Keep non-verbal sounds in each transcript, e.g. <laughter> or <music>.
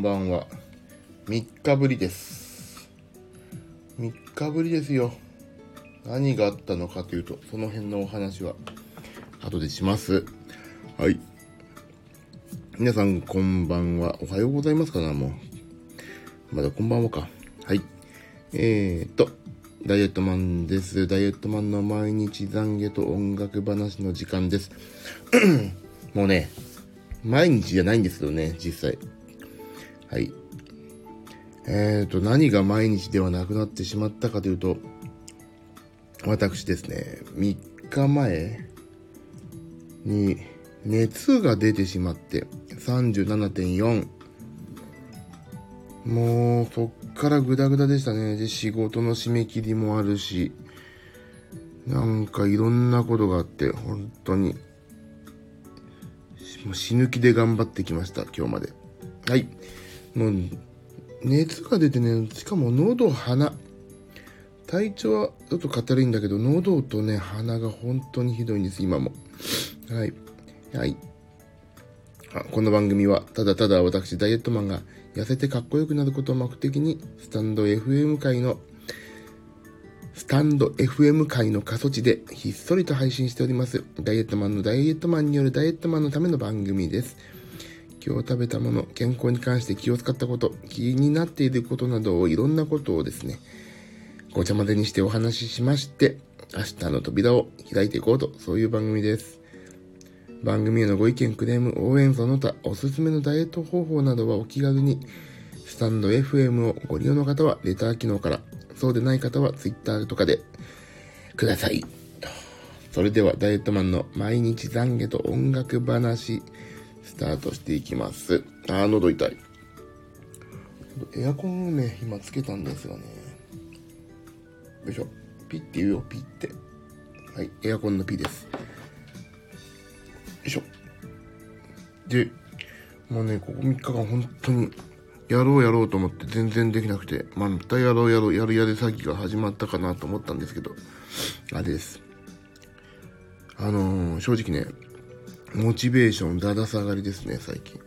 んばんは。3日ぶりです。3日ぶりですよ。何があったのかというと、その辺のお話は後でします。はい。皆さん、こんばんは。おはようございますかな、もう。まだこんばんはか。はい。えーと、ダイエットマンです。ダイエットマンの毎日懺悔と音楽話の時間です。<clears throat> もうね、毎日じゃないんですけどね、実際。はい。えーと、何が毎日ではなくなってしまったかというと、私ですね、3日前に熱が出てしまって、37.4。もう、そっからグダグダでしたね。で、仕事の締め切りもあるし、なんかいろんなことがあって、本当に、もう死ぬ気で頑張ってきました、今日まで。はい。もう、熱が出てね、しかも喉、鼻。体調はちょっと硬いんだけど、喉とね、鼻が本当にひどいんです、今も。はい。はい。この番組は、ただただ私、ダイエットマンが痩せてかっこよくなることを目的に、スタンド FM 界の、スタンド FM 界の過疎地でひっそりと配信しております。ダイエットマンのダイエットマンによるダイエットマンのための番組です。今日食べたもの、健康に関して気を使ったこと、気になっていることなどをいろんなことをですね、ごちゃ混ぜにしてお話ししまして、明日の扉を開いていこうと、そういう番組です。番組へのご意見、クレーム、応援その他、おすすめのダイエット方法などはお気軽に、スタンド FM をご利用の方はレター機能から、そうでない方は Twitter とかでください。それではダイエットマンの毎日懺悔と音楽話、スタートしていきます。あー、喉痛い。エアコンをね、今つけたんですよね。よいしょ。ピッて言うよ、ピッて。はい、エアコンのピです。よいしょ。で、もうね、ここ3日間本当に、やろうやろうと思って全然できなくて、またやろうやろう、やるやる詐欺が始まったかなと思ったんですけど、あれです。あのー、正直ね、モチベーションだだ下がりですね、最近。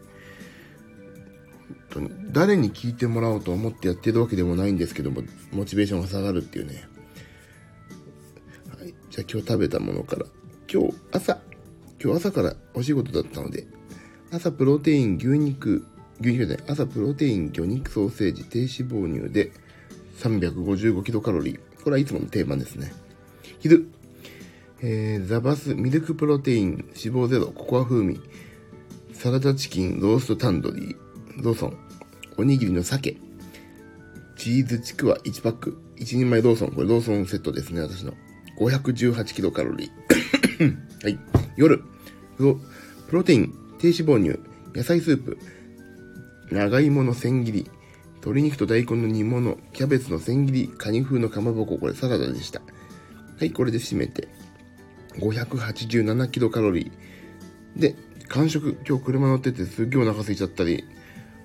本当に。誰に聞いてもらおうと思ってやってるわけでもないんですけども、モチベーションが下がるっていうね。はい。じゃあ今日食べたものから。今日朝、今日朝からお仕事だったので、朝プロテイン、牛肉、牛肉じゃない、朝プロテイン、魚肉ソーセージ、低脂肪乳で355キロカロリー。これはいつもの定番ですね。昼、えー、ザバスミルクプロテイン脂肪ゼロココア風味サラダチキンローストタンドリーローソンおにぎりの鮭チーズちくわ1パック1人前ローソンこれローソンセットですね私の。518キロカロリー。<coughs> はい。夜プロテイン低脂肪乳野菜スープ長芋の千切り鶏肉と大根の煮物キャベツの千切りカニ風のかまぼここれサラダでした。はいこれで締めて。587キロカロリー。で、完食、今日車乗っててすっげえお腹空いちゃったり、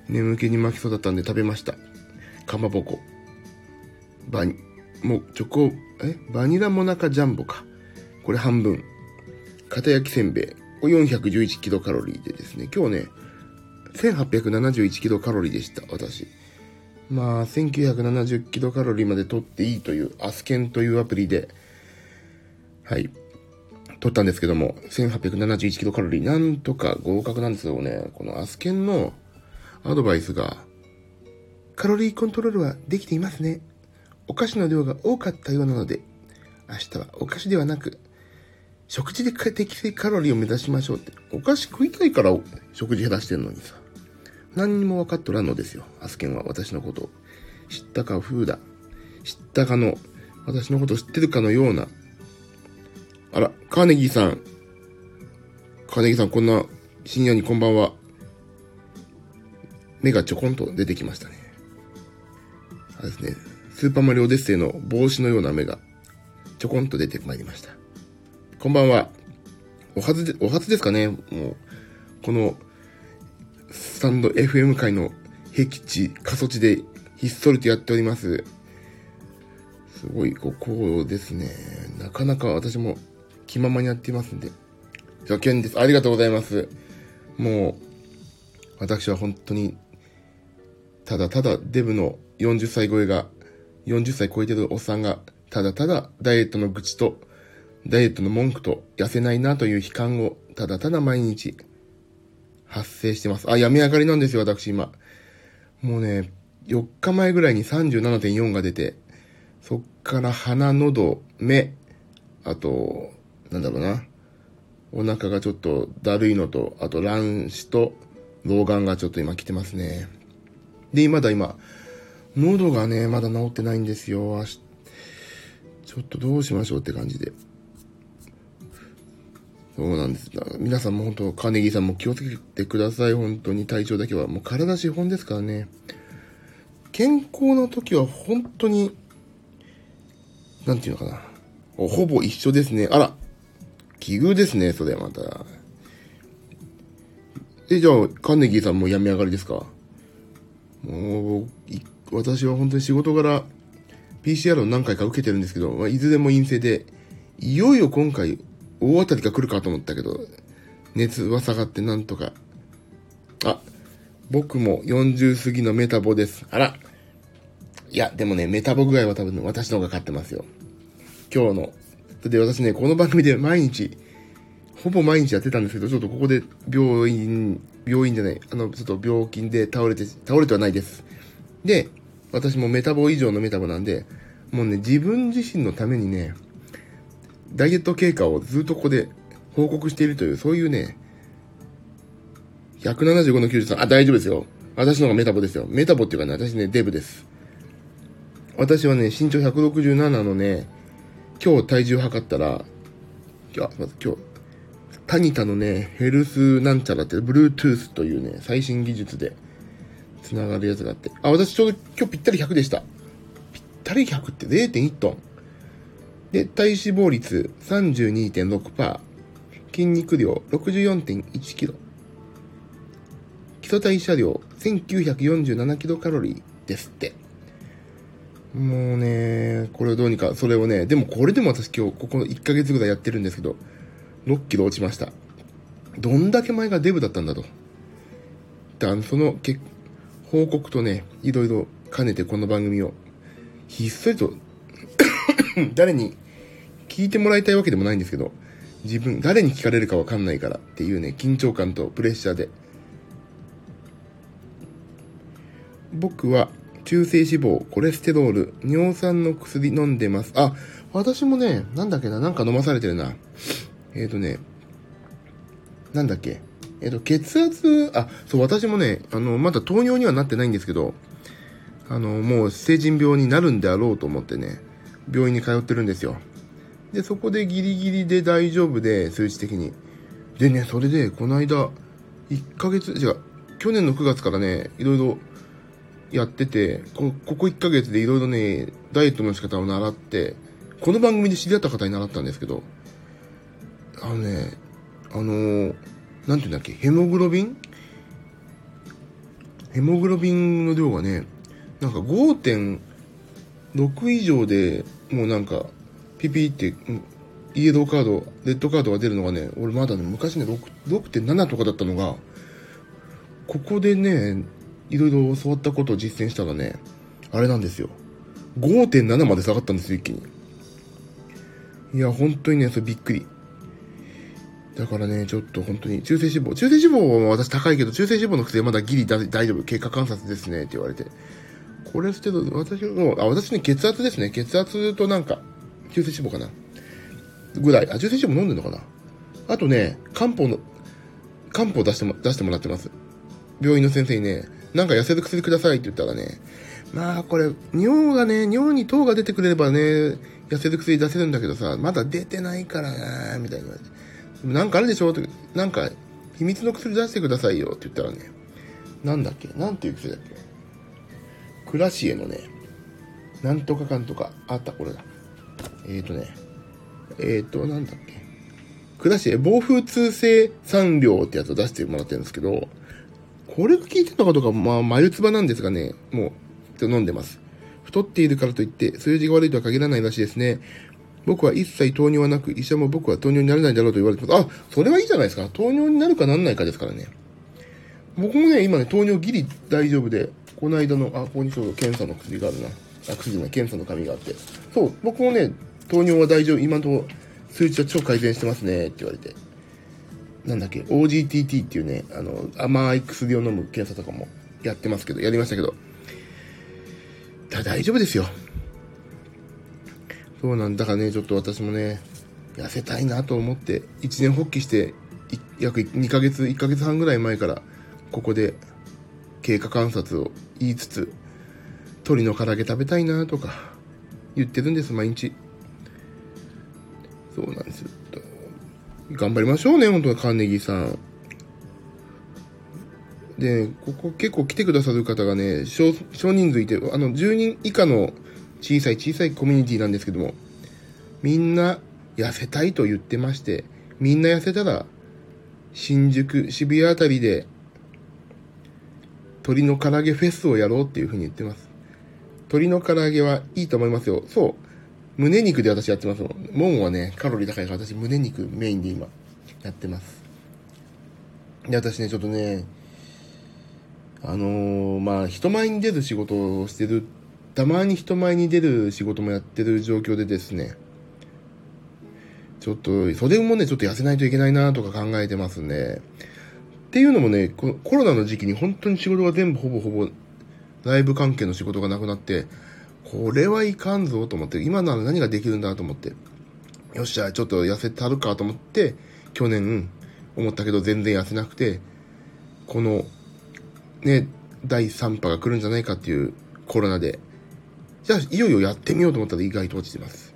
眠気に巻きそうだったんで食べました。かまぼこ。バニ、もうチョコ、え？バニラモナカジャンボか。これ半分。片焼きせんべい。これ411キロカロリーでですね、今日ね、1871キロカロリーでした、私。まあ、1970キロカロリーまで取っていいというアスケンというアプリで、はい、取ったんですけども、1871キロカロリー、なんとか合格なんですよね。このアスケンのアドバイスが、カロリーコントロールはできていますね。お菓子の量が多かったようなので、明日はお菓子ではなく、食事で適正カロリーを目指しましょうって。お菓子食いたいから食事減らしてんのにさ。何にも分かっとらんのですよ。アスケンは私のことを。知ったか風だ。知ったかの、私のことを知ってるかのようなあら、カーネギーさん。カーネギーさん、こんな深夜にこんばんは。目がちょこんと出てきましたね。あれですね。スーパーマリオデッセイの帽子のような目がちょこんと出てまいりました。こんばんは。おはずで、おはずですかねもう、この、スタンド FM 界の僻地、過疎地でひっそりとやっております。すごい、ここですね。なかなか私も気ままにやっていますんで。助言です。ありがとうございます。もう、私は本当に、ただただデブの40歳超えが、40歳超えてるおっさんが、ただただダイエットの愚痴と、ダイエットの文句と、痩せないなという悲観を、ただただ毎日、発生してます。あ、病み上がりなんですよ、私今。もうね、4日前ぐらいに37.4が出て、そっから鼻、喉、目、あと、なんだろうな。お腹がちょっとだるいのと、あと卵子と老眼がちょっと今来てますね。で、まだ今、喉がね、まだ治ってないんですよ。ちょっとどうしましょうって感じで。そうなんです。皆さんも本当、カーネギーさんも気をつけてください。本当に体調だけは。もう体資本ですからね。健康な時は本当に、なんていうのかな。ほぼ一緒ですね。あら、奇遇ですね、それまた。え、じゃあ、カーネギーさんも病み上がりですか？もう、私は本当に仕事柄、PCR を何回か受けてるんですけど、まあ、いずれも陰性で、いよいよ今回、大当たりが来るかと思ったけど、熱は下がってなんとか。あ、僕も40過ぎのメタボです。あら。いや、でもね、メタボ具合は多分私の方が勝ってますよ。今日の。で、私ね、この番組で毎日、ほぼ毎日やってたんですけど、ちょっとここで病院、病院じゃない、あの、ちょっと病気で倒れて、倒れてはないです。で、私もメタボ以上のメタボなんで、もうね、自分自身のためにね、ダイエット経過をずっとここで報告しているという、そういうね、175の93、あ、大丈夫ですよ。私の方がメタボですよ。メタボっていうかね、私ね、デブです。私はね、身長167のね、今日体重測ったら、今日、まず今日、タニタのね、ヘルスなんちゃらって、Bluetooth というね、最新技術で、繋がるやつがあって。あ、私ちょうど今日ぴったり100でした。ぴったり100って0.1トン。で、体脂肪率32.6%。筋肉量64.1キロ。基礎代謝量1947キロカロリーですって。もうね、これをどうにか、それをね、でもこれでも私今日、ここ1ヶ月ぐらいやってるんですけど、6キロ落ちました。どんだけ前がデブだったんだと。で、そのけ報告とね、いろいろ兼ねてこの番組を、ひっそりと <coughs> 誰に聞いてもらいたいわけでもないんですけど、自分、誰に聞かれるかわかんないからっていうね、緊張感とプレッシャーで。僕は中性脂肪、コレステロール、尿酸の薬飲んでます。あ、私もね、なんだっけな、なんか飲まされてるな。えっ、ー、とね、なんだっけ。えっ、ー、と、血圧、あ、そう、私もね、あの、まだ糖尿にはなってないんですけど、あの、もう成人病になるんであろうと思ってね、病院に通ってるんですよ。で、そこでギリギリで大丈夫で、数値的に。でね、それで、この間、1ヶ月、違う、去年の9月からね、いろいろやってて、こここ1ヶ月でいろいろね、ダイエットの仕方を習って、この番組で知り合った方に習ったんですけど、あのね、あのー、なんていうんだっけ、ヘモグロビン？ヘモグロビンの量がね、なんか5.6以上でもうなんか、ピピって、イエローカード、レッドカードが出るのがね、俺まだね、昔ね、6.7とかだったのが、ここでね、いろいろ教わったことを実践したらね、あれなんですよ。5.7まで下がったんですよ、一気に。いや、本当にね、それびっくり。だからね、ちょっと本当に、中性脂肪、中性脂肪は私高いけど、中性脂肪の薬はまだギリ大丈夫、経過観察ですね、って言われて。コレステロール、私の、あ、私ね、血圧ですね。血圧となんか、中性脂肪かな。ぐらい。あ、中性脂肪飲んでんのかな。あとね、漢方の、漢方出しても、出してもらってます。病院の先生にね、なんか痩せる薬くださいって言ったらね、まあこれ、尿がね、尿に糖が出てくれればね、痩せる薬出せるんだけどさ、まだ出てないからなみたいに言われて。なんかあるでしょ？って、なんか、秘密の薬出してくださいよって言ったらね、なんだっけ？なんていう薬だっけ？クラシエのね、なんとかかんとか、あった、これだ。えっ、ー、とね、えっ、ー、と、なんだっけ？クラシエ、暴風通性酸量ってやつを出してもらってるんですけど、これが効いてるのかどうか、まあ、眉唾なんですがね、もう、飲んでます。太っているからといって、数字が悪いとは限らないらしいですね。僕は一切糖尿はなく、医者も僕は糖尿になれないだろうと言われてます。あ、それはいいじゃないですか。糖尿になるかなんないかですからね。僕もね、今ね、糖尿ギリ大丈夫で、この間の、あ、ここにちょうど検査の薬があるな。あ、薬じゃない、検査の紙があって。そう、僕もね、糖尿は大丈夫、今のところ数値は超改善してますね、って言われて。なんだっけ、OGTT っていうね、あの、甘い薬を飲む検査とかもやってますけど、やりましたけど。だ大丈夫ですよ。そうなんだからね、ちょっと私もね、痩せたいなと思って、一年発起して、約2ヶ月、1ヶ月半ぐらい前から、ここで経過観察を言いつつ、鶏の唐揚げ食べたいなとか言ってるんです、毎日。そうなんです。頑張りましょうね、本当にカーネギーさん。で、ここ結構来てくださる方がね、少少人数いて、あの、10人以下の小さい小さいコミュニティなんですけども、みんな痩せたいと言ってまして、みんな痩せたら、新宿、渋谷あたりで鶏の唐揚げフェスをやろうっていうふうに言ってます。鶏の唐揚げはいいと思いますよ。そう。胸肉で私やってますもん。もんはね、カロリー高いから私胸肉メインで今やってます。で、私ね、ちょっとね、あのー、まあ、人前に出る仕事をしてる、たまに人前に出る仕事もやってる状況でですね、ちょっと、袖もね、ちょっと痩せないといけないなとか考えてますんで、っていうのもね、このコロナの時期に本当に仕事が全部ほぼほぼライブ関係の仕事がなくなって、これはいかんぞと思って、今なら何ができるんだと思って、よっしゃ、ちょっと痩せたるかと思って、去年思ったけど全然痩せなくて、この、ね、第3波が来るんじゃないかっていうコロナで、じゃあいよいよやってみようと思ったら意外と落ちてます。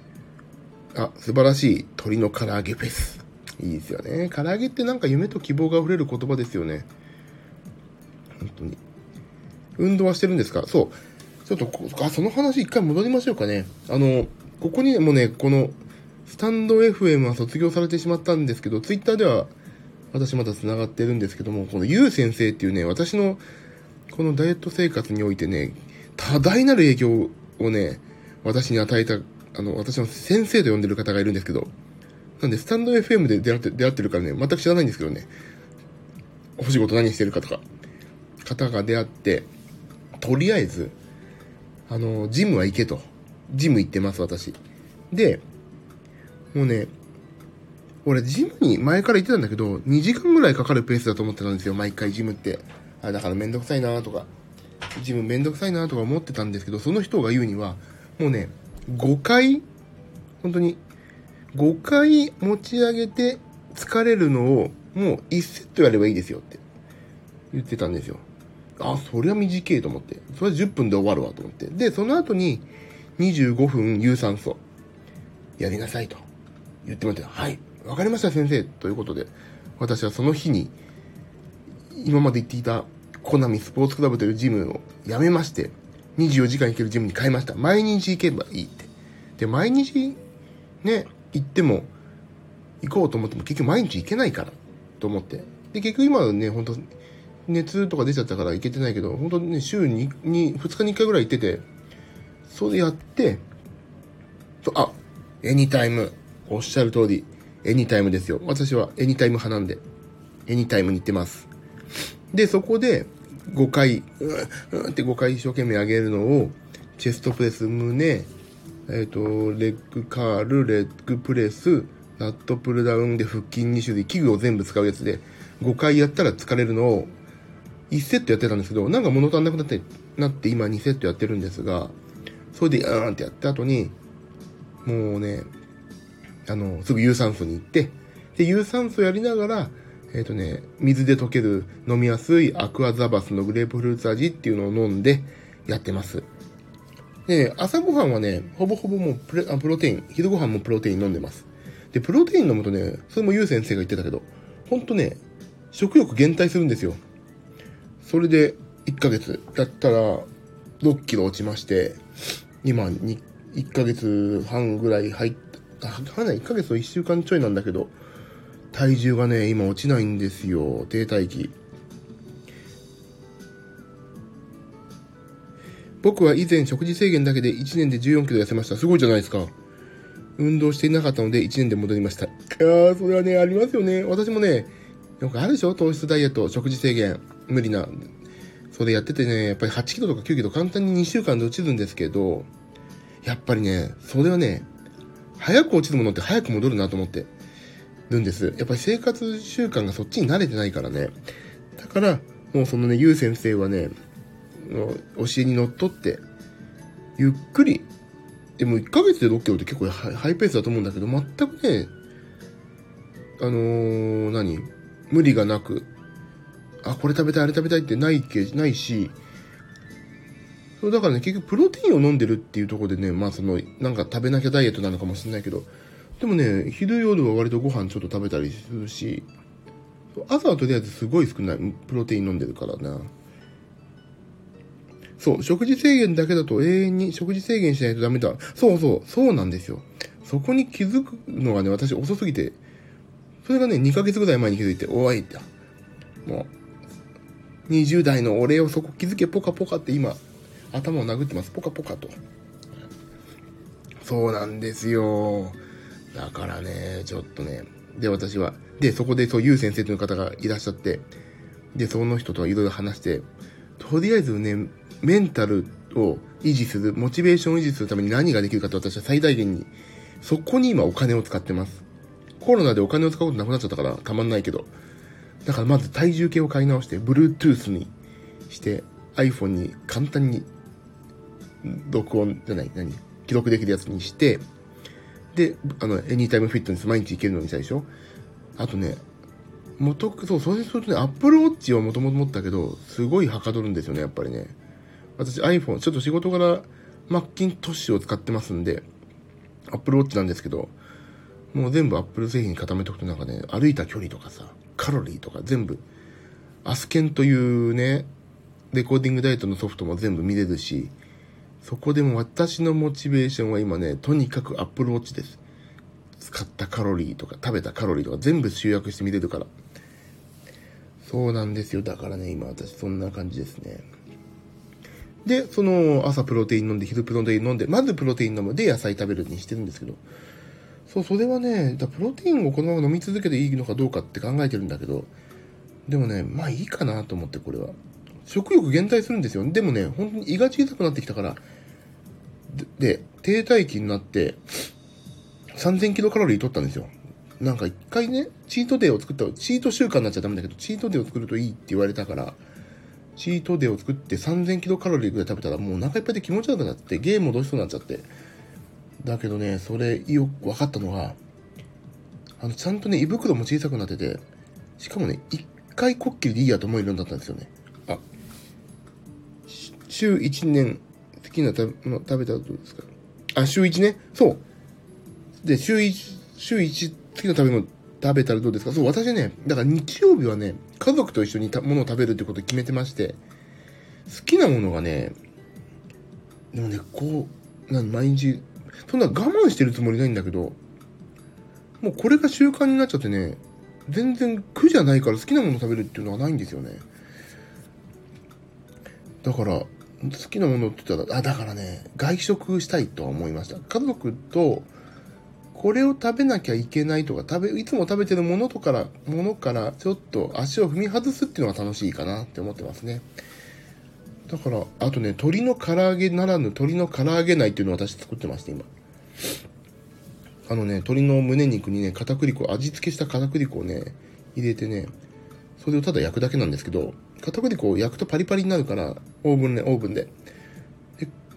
あ、素晴らしい鶏の唐揚げフェス。いいですよね。唐揚げってなんか夢と希望が溢れる言葉ですよね。本当に。運動はしてるんですか？そう。ちょっと、あ、その話一回戻りましょうかね。あの、ここにもね、この、スタンド FM は卒業されてしまったんですけど、ツイッターでは私まだ繋がってるんですけども、このゆう先生っていうね、私のこのダイエット生活においてね、多大なる影響をね、私に与えた、あの、私の先生と呼んでる方がいるんですけど、なんで、スタンド FM で出会って、出会ってるからね、全く知らないんですけどね。お仕事何してるかとか。方が出会って、とりあえず、あの、ジムは行けと。ジム行ってます、私。で、もうね、俺、ジムに前から行ってたんだけど、2時間ぐらいかかるペースだと思ってたんですよ、毎回ジムって。あ、だからめんどくさいなとか、ジムめんどくさいなとか思ってたんですけど、その人が言うには、もうね、5回、本当に5回持ち上げて疲れるのをもう1セットやればいいですよって言ってたんですよ。あ、それは短いと思って。それは10分で終わるわと思って。で、その後に25分有酸素やりなさいと言ってもらって、はい、わかりました先生ということで、私はその日に今まで行っていたコナミスポーツクラブというジムを辞めまして、24時間行けるジムに変えました。毎日行けばいいって。で、毎日ね、行っても、行こうと思っても結局毎日行けないから、と思って。で、結局今はね、本当熱とか出ちゃったから行けてないけど、本当ね、週に、に、2日に1回ぐらい行ってて、それやって、と、あ、エニタイム。おっしゃる通り、エニタイムですよ。私はエニタイム派なんで、エニタイムに行ってます。で、そこで、5回、うん、って5回一生懸命上げるのを、チェストプレス、胸、えっ、ー、と、レッグカール、レッグプレス、ラットプルダウンで腹筋2種類、器具を全部使うやつで、5回やったら疲れるのを、1セットやってたんですけど、なんか物足んなくなって、なって今2セットやってるんですが、それで、うーんってやった後に、もうね、あの、すぐ有酸素に行って、で、有酸素やりながら、えっ、ー、とね、水で溶ける飲みやすいアクアザバスのグレープフルーツ味っていうのを飲んでやってます。で、朝ごはんはね、ほぼほぼもうプあプロテイン、昼ごはんもプロテイン飲んでます。で、プロテイン飲むとね、それもゆう先生が言ってたけど、ほんとね、食欲減退するんですよ。それで、1ヶ月やったら、6キロ落ちまして、今、に1ヶ月半ぐらい入った、はない、1ヶ月と1週間ちょいなんだけど、体重がね、今落ちないんですよ。停滞期。僕は以前食事制限だけで1年で14キロ痩せました。すごいじゃないですか。運動していなかったので1年で戻りました。ああ、それはね、ありますよね。私もね、よくあるでしょ？糖質ダイエット、食事制限。無理な。それやっててね、やっぱり8キロとか9キロ簡単に2週間で落ちるんですけど、やっぱりね、それはね、早く落ちるものって早く戻るなと思ってるんです。やっぱり生活習慣がそっちに慣れてないからね。だから、もうそのね、ゆう先生はね、教えにのっとって、ゆっくり、でも1ヶ月で6キロって結構ハイペースだと思うんだけど、全くね、あのー、何？無理がなく、あ、これ食べたい、あれ食べたいってないけ、ないし、そうだからね、結局プロテインを飲んでるっていうとこでね、まあその、なんか食べなきゃダイエットなのかもしれないけど、でもね、昼夜は割とご飯ちょっと食べたりするし、朝はとりあえずすごい少ない、プロテイン飲んでるからな。そう、食事制限だけだと永遠に食事制限しないとダメだ。そうそう、そうなんですよ。そこに気づくのがね、私遅すぎて、それがね、2ヶ月ぐらい前に気づいて、おいって。もう、20代の俺をそこ気づけポカポカって今、頭を殴ってます。ポカポカと。そうなんですよ。だからね、ちょっとね。で、私は、で、そこでそう、ゆう先生という方がいらっしゃって、で、その人といろいろ話して、とりあえずね、メンタルを維持する、モチベーションを維持するために何ができるかと私は最大限に、そこに今お金を使ってます。コロナでお金を使うことなくなっちゃったからたまんないけど。だからまず体重計を買い直して、Bluetooth にして、iPhone に簡単に録音じゃない、何？記録できるやつにして、で、あの、エニータイムフィットネス毎日行けるのにしたでしょあとね、元、そう、そうするとね、Apple Watch をもともと持ったけど、すごいはかどるんですよね、やっぱりね。私 iPhone、ちょっと仕事柄、マッキントッシュを使ってますんで、Apple Watch なんですけど、もう全部 Apple 製品固めておくとなんかね、歩いた距離とかさ、カロリーとか全部、アスケンというね、レコーディングダイエットのソフトも全部見れるし、そこでも私のモチベーションは今ね、とにかく Apple Watch です。使ったカロリーとか、食べたカロリーとか全部集約して見れるから。そうなんですよ。だからね、今私そんな感じですね。で、その朝プロテイン飲んで、昼プロテイン飲んで、まずプロテイン飲むで野菜食べるにしてるんですけど、そう、それはね、だプロテインをこのまま飲み続けていいのかどうかって考えてるんだけど、でもね、まあいいかなと思って、これは。食欲減退するんですよ。でもね、本当に胃が小さくなってきたから、で、で低体期になって、3000キロカロリー取ったんですよ。なんか一回ね、チートデーを作った、チート習慣になっちゃダメだけど、チートデーを作るといいって言われたから、チートデーを作って3000キロカロリーぐらい食べたらもうお腹いっぱいで気持ち悪くなって、ゲーム戻しそうになっちゃって。だけどね、それよく分かったのが、あの、ちゃんとね、胃袋も小さくなってて、しかもね、一回こっきりでいいやと思えるようになったんですよね。あ、週1年好きな食べ食べたらどうですか？あ、週1ね？そう。で、週1、週1好きな食べ物食べたらどうですか？そう、私ね、だから日曜日はね、家族と一緒にものを食べるってことを決めてまして、好きなものがね、でもね、こう、なん毎日そんな我慢してるつもりないんだけど、もうこれが習慣になっちゃってね、全然苦じゃないから好きなもの食べるっていうのはないんですよね。だから、好きなものって言ったら、あ、だからね、外食したいとは思いました。家族と、これを食べなきゃいけないとか、食べ、いつも食べてるものとから、ものから、ちょっと足を踏み外すっていうのが楽しいかなって思ってますね。だから、あとね、鶏の唐揚げならぬ鶏の唐揚げないっていうのを私作ってまして、今。あのね、鶏の胸肉にね、片栗粉、味付けした片栗粉をね、入れてね、それをただ焼くだけなんですけど、片栗粉を焼くとパリパリになるから、オーブンね、オーブンで。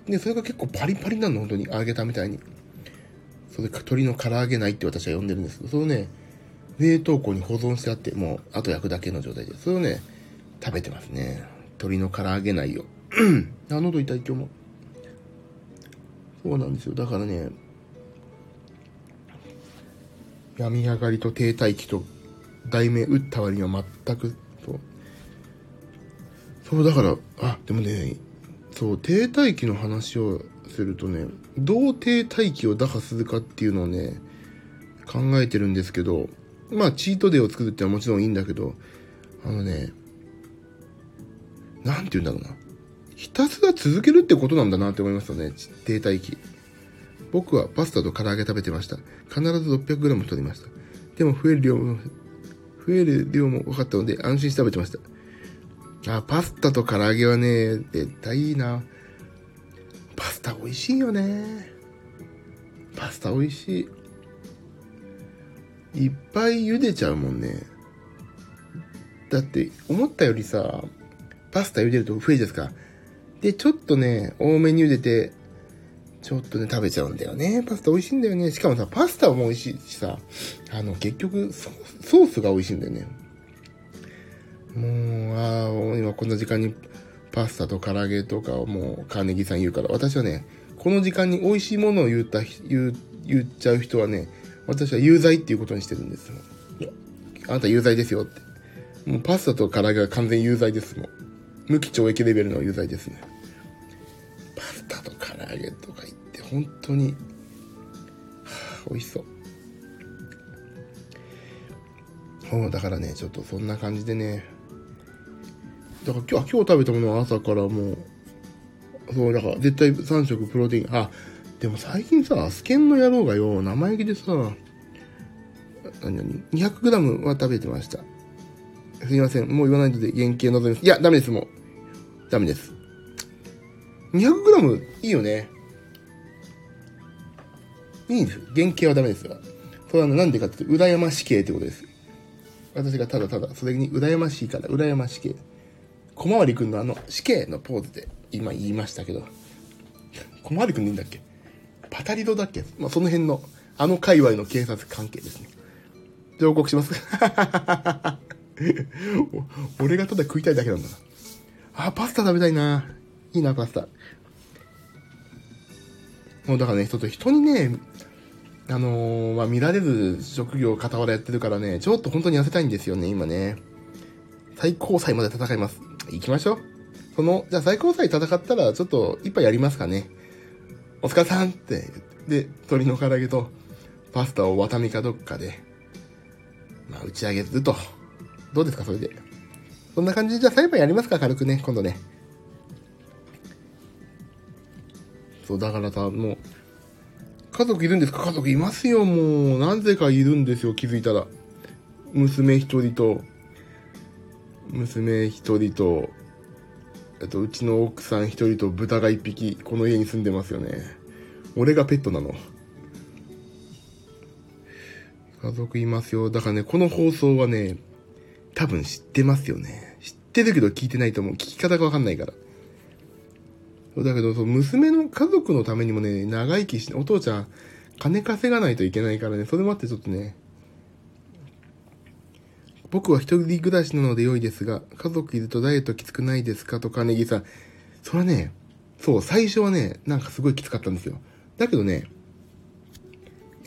で、それが結構パリパリなの、本当に。揚げたみたいに。それ、鶏の唐揚げないって私は呼んでるんですけど、それをね、冷凍庫に保存してあって、もう、あと焼くだけの状態で、それをね、食べてますね。鶏の唐揚げないよ。<clears throat> あ、喉痛い今日も。そうなんですよ。だからね、病み上がりと停滞期と題名打った割には全く、そう。そう、だから、あ、でもね、そう、停滞期の話をするとね、どう停滞期を打破するかっていうのをね、考えてるんですけど、まあ、チートデーを作るってのはもちろんいいんだけど、あのね、なんて言うんだろうな。ひたすら続けるってことなんだなって思いますよね。停滞期。僕はパスタと唐揚げ食べてました。必ず 600g 取りました。でも増える量も、増える量も分かったので安心して食べてました。あ、パスタと唐揚げはね、絶対いいな。パスタ美味しいよね。パスタ美味しい。いっぱい茹でちゃうもんね。だって思ったよりさ、パスタ茹でると増えですか？で、ちょっとね、多めに茹でて、ちょっとね、食べちゃうんだよね。パスタ美味しいんだよね。しかもさ、パスタも美味しいしさ、あの、結局ソ、ースが美味しいんだよね。もう、ああ、今こんな時間にパスタと唐揚げとかをもう、カーネギーさん言うから、私はね、この時間に美味しいものを言った、言、言っちゃう人はね、私は有罪っていうことにしてるんですよ。あなた有罪ですよって。もうパスタと唐揚げは完全有罪ですもん。無期懲役レベルの有罪ですね。パスタと唐揚げとか言って本当に、はあ、美味しそう。そう、だからね、ちょっとそんな感じでね。だから今日、今日食べたものは朝からもう、そう、だから絶対3食プロテイン。あ、でも最近さ、スケンの野郎がよ、生意気でさ、何何 ?200g は食べてました。すみません。もう言わないので原型望みます。いや、ダメです、もう。ダメです。200g いいよね。いいんです。原型はダメですが。それはなんでかっていうと、羨まし系ってことです。私がただただ、それに羨ましいから、羨まし系。小回りくんのあの死刑のポーズで今言いましたけど、小回りくんでいいんだっけ？パタリロだっけ？まあ、その辺の、あの界隈の警察関係ですね。報告します。<laughs> <laughs> 俺がただ食いたいだけなんだな。あ、パスタ食べたいな。いいな、パスタ。もうだからね、ちょっと人にね、あのー、まあ、見られる職業を傍らやってるからね、ちょっと本当に痩せたいんですよね、今ね。最高裁まで戦います。行きましょう。その、じゃあ最高裁戦ったら、ちょっと一杯やりますかね。お疲れさんってで、鶏の唐揚げとパスタをワタミかどっかで、まあ、打ち上げると。どうですか、それで。そんな感じで、じゃあ裁判やりますか、軽くね、今度ね。そう、だからさ、もう、家族いるんですか？家族いますよ、もう。なぜかいるんですよ、気づいたら。娘一人と、娘一人と、えっと、うちの奥さん一人と豚が一匹、この家に住んでますよね。俺がペットなの。家族いますよ。だからね、この放送はね、多分知ってますよね。知ってるけど聞いてないと思う。聞き方がわかんないから。だけど、その娘の家族のためにもね、長生きして、お父ちゃん、金稼がないといけないからね、それもあってちょっとね、僕は一人暮らしなので良いですが、家族いるとダイエットきつくないですか？とか、ネギさん。それはね、そう、最初はね、なんかすごいきつかったんですよ。だけどね、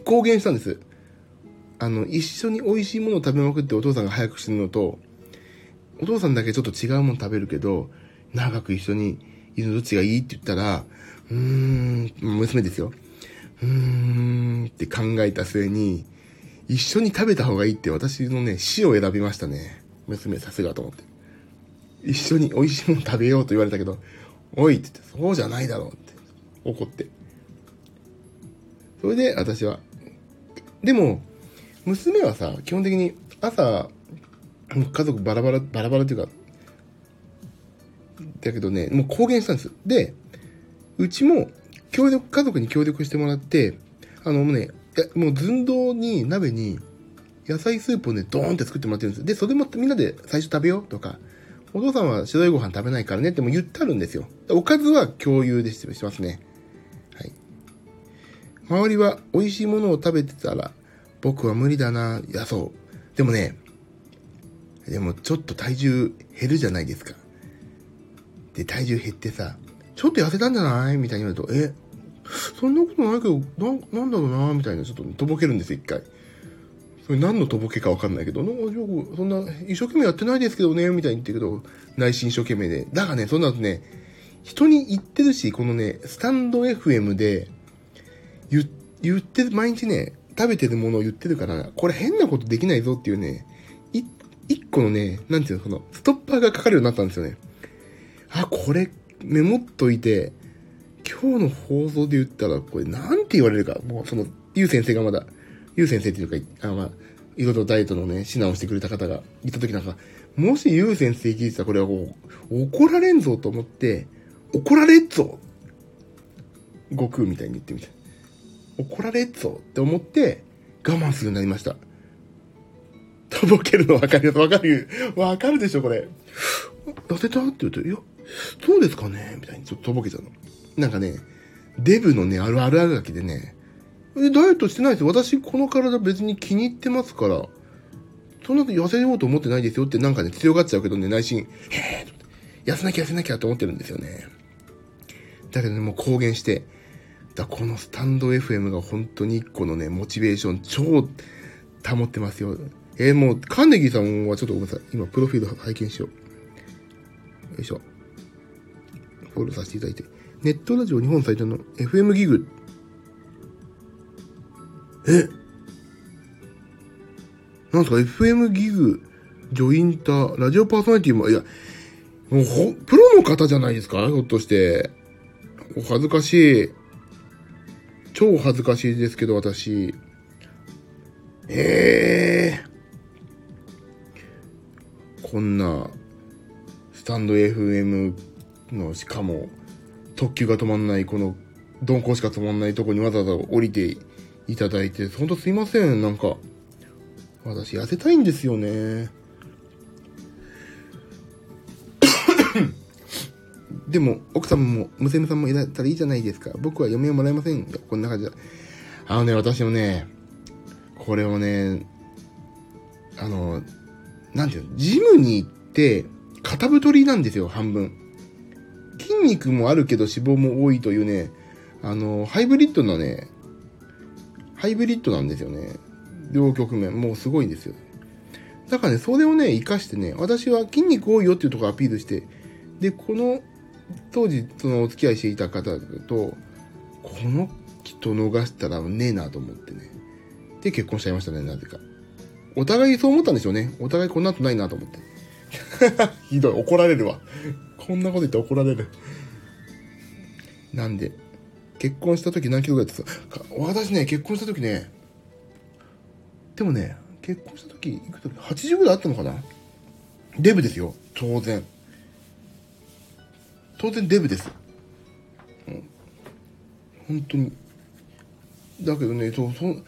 公言したんです。あの、一緒に美味しいものを食べまくってお父さんが早く死ぬのと、お父さんだけちょっと違うもの食べるけど、長く一緒にいるのどっちがいいって言ったら、うーん、娘ですよ。うーんって考えた末に、一緒に食べた方がいいって私のね、死を選びましたね。娘さすがと思って。一緒に美味しいもの食べようと言われたけど、おいって言って、そうじゃないだろうって怒って。それで私は、でも、娘はさ、基本的に朝、家族バラバラ、バラバラっていうか、だけどね、もう公言したんです。で、うちも、協力、家族に協力してもらって、あの、もうね、もう寸胴に、鍋に、野菜スープをね、ドーンって作ってもらってるんです。で、それもみんなで最初食べようとか、お父さんは白いご飯食べないからねっても言ってあるんですよ。おかずは共有でしてますね。はい。周りは美味しいものを食べてたら、僕は無理だな。いや、そう。でもね、でもちょっと体重減るじゃないですか。で、体重減ってさ、ちょっと痩せたんじゃない？みたいに言われると、え、そんなことないけど、な、なんだろうな？みたいな、ちょっととぼけるんです、一回。それ何のとぼけかわかんないけど、なんかよくそんな、一生懸命やってないですけどね、みたいに言ってるけど、内心一生懸命で。だがね、そんなのね、人に言ってるし、このね、スタンド FM で、言、言って、毎日ね、食べてるものを言ってるから、これ変なことできないぞっていうね、い、一個のね、なんていうの、その、ストッパーがかかるようになったんですよね。あ、これ、メモっといて、今日の放送で言ったら、これなんて言われるか、もうその、ゆう先生がまだ、ゆう先生っていうか、あまあ、ろいろダイエットのね、指南をしてくれた方がいた時なんか、もしゆう先生聞いてたらこれはこう、怒られんぞと思って、怒られっぞ悟空みたいに言ってみて。怒られっぞって思って我慢するようになりました。とぼけるの分かるわかるわかるでしょこれ。痩せた？って言うと、いや、そうですかねみたいにちょっととぼけちゃうの。なんかね、デブのね、あるあるあるだけでね、ダイエットしてないですよ。私、この体別に気に入ってますから、そんな痩せようと思ってないですよってなんかね、強がっちゃうけどね、内心、へぇ痩せなきゃ痩せなきゃと思ってるんですよね。だけどね、もう公言して、だこのスタンド FM が本当に一個のね、モチベーション超保ってますよ。えー、もう、カンネギーさんはちょっとごめんなさい。今、プロフィール拝見しよう。よいしょ。フォローさせていただいて。ネットラジオ日本最多の FM ギグ。え？なんすか ?FM ギグ、ジョインター、ラジオパーソナリティも、いや、もうほ、プロの方じゃないですか？ひょっとして。お恥ずかしい。超恥ずかしいですけど、私。ええー、こんな、スタンド FM の、しかも、特急が止まんない、この、鈍行しか止まんないとこにわざわざ降りていただいて、ほんとすいません、なんか。私、痩せたいんですよね。でも、奥さんも娘さんもいったらいいじゃないですか。僕は嫁をもらえませんよ。こんな感じで。あのね、私もね、これをね、あの、なんていうの、ジムに行って、肩太りなんですよ、半分。筋肉もあるけど脂肪も多いというね、あの、ハイブリッドのね、ハイブリッドなんですよね。両局面。もうすごいんですよ。だからね、それをね、活かしてね、私は筋肉多いよっていうところアピールして、で、この当時、そのお付き合いしていた方と、この人逃したらねえなと思ってね。で、結婚しちゃいましたね、なぜか。お互いそう思ったんでしょうね。お互いこんな後ないなと思って。<laughs> ひどい、怒られるわ。こんなこと言って怒られる。なんで、結婚した時何キロぐらいってさ、私ね、結婚した時ね、でもね、結婚した時、行く時、80ぐらいあったのかな？デブですよ、当然。当然デブです。うん。本当に。だけどね、そう、そう、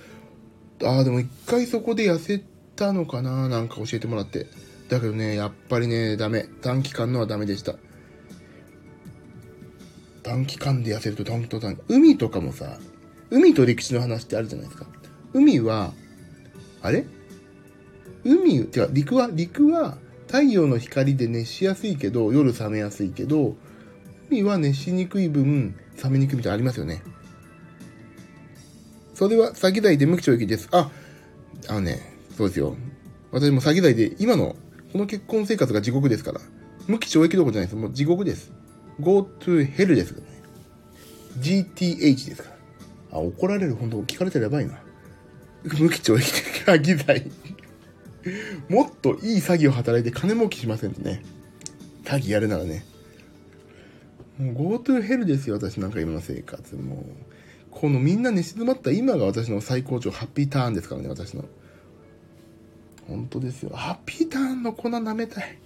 ああ、でも一回そこで痩せたのかななんか教えてもらって。だけどね、やっぱりね、ダメ。短期間のはダメでした。短期間で痩せると短期間、海とかもさ、海と歴史の話ってあるじゃないですか。海は、あれ？海、違う、陸は、陸は太陽の光で熱しやすいけど、夜冷めやすいけど、海は熱しにくい分、冷めにくいみたいなありますよね。それは詐欺罪で無期懲役です。あ、あのね、そうですよ。私も詐欺罪で、今の、この結婚生活が地獄ですから。無期懲役どころじゃないです。もう地獄です。go to hell ですからね。GTH ですから。あ、怒られる。本当聞かれたらやばいいな。無期懲役詐欺罪。もっといい詐欺を働いて金儲けしませんとね。詐欺やるならね。もう GoTo ヘルですよ、私なんか今の生活。もう、このみんな寝静まった今が私の最高潮、ハッピーターンですからね、私の。本当ですよ。ハッピーターンの粉舐めたい。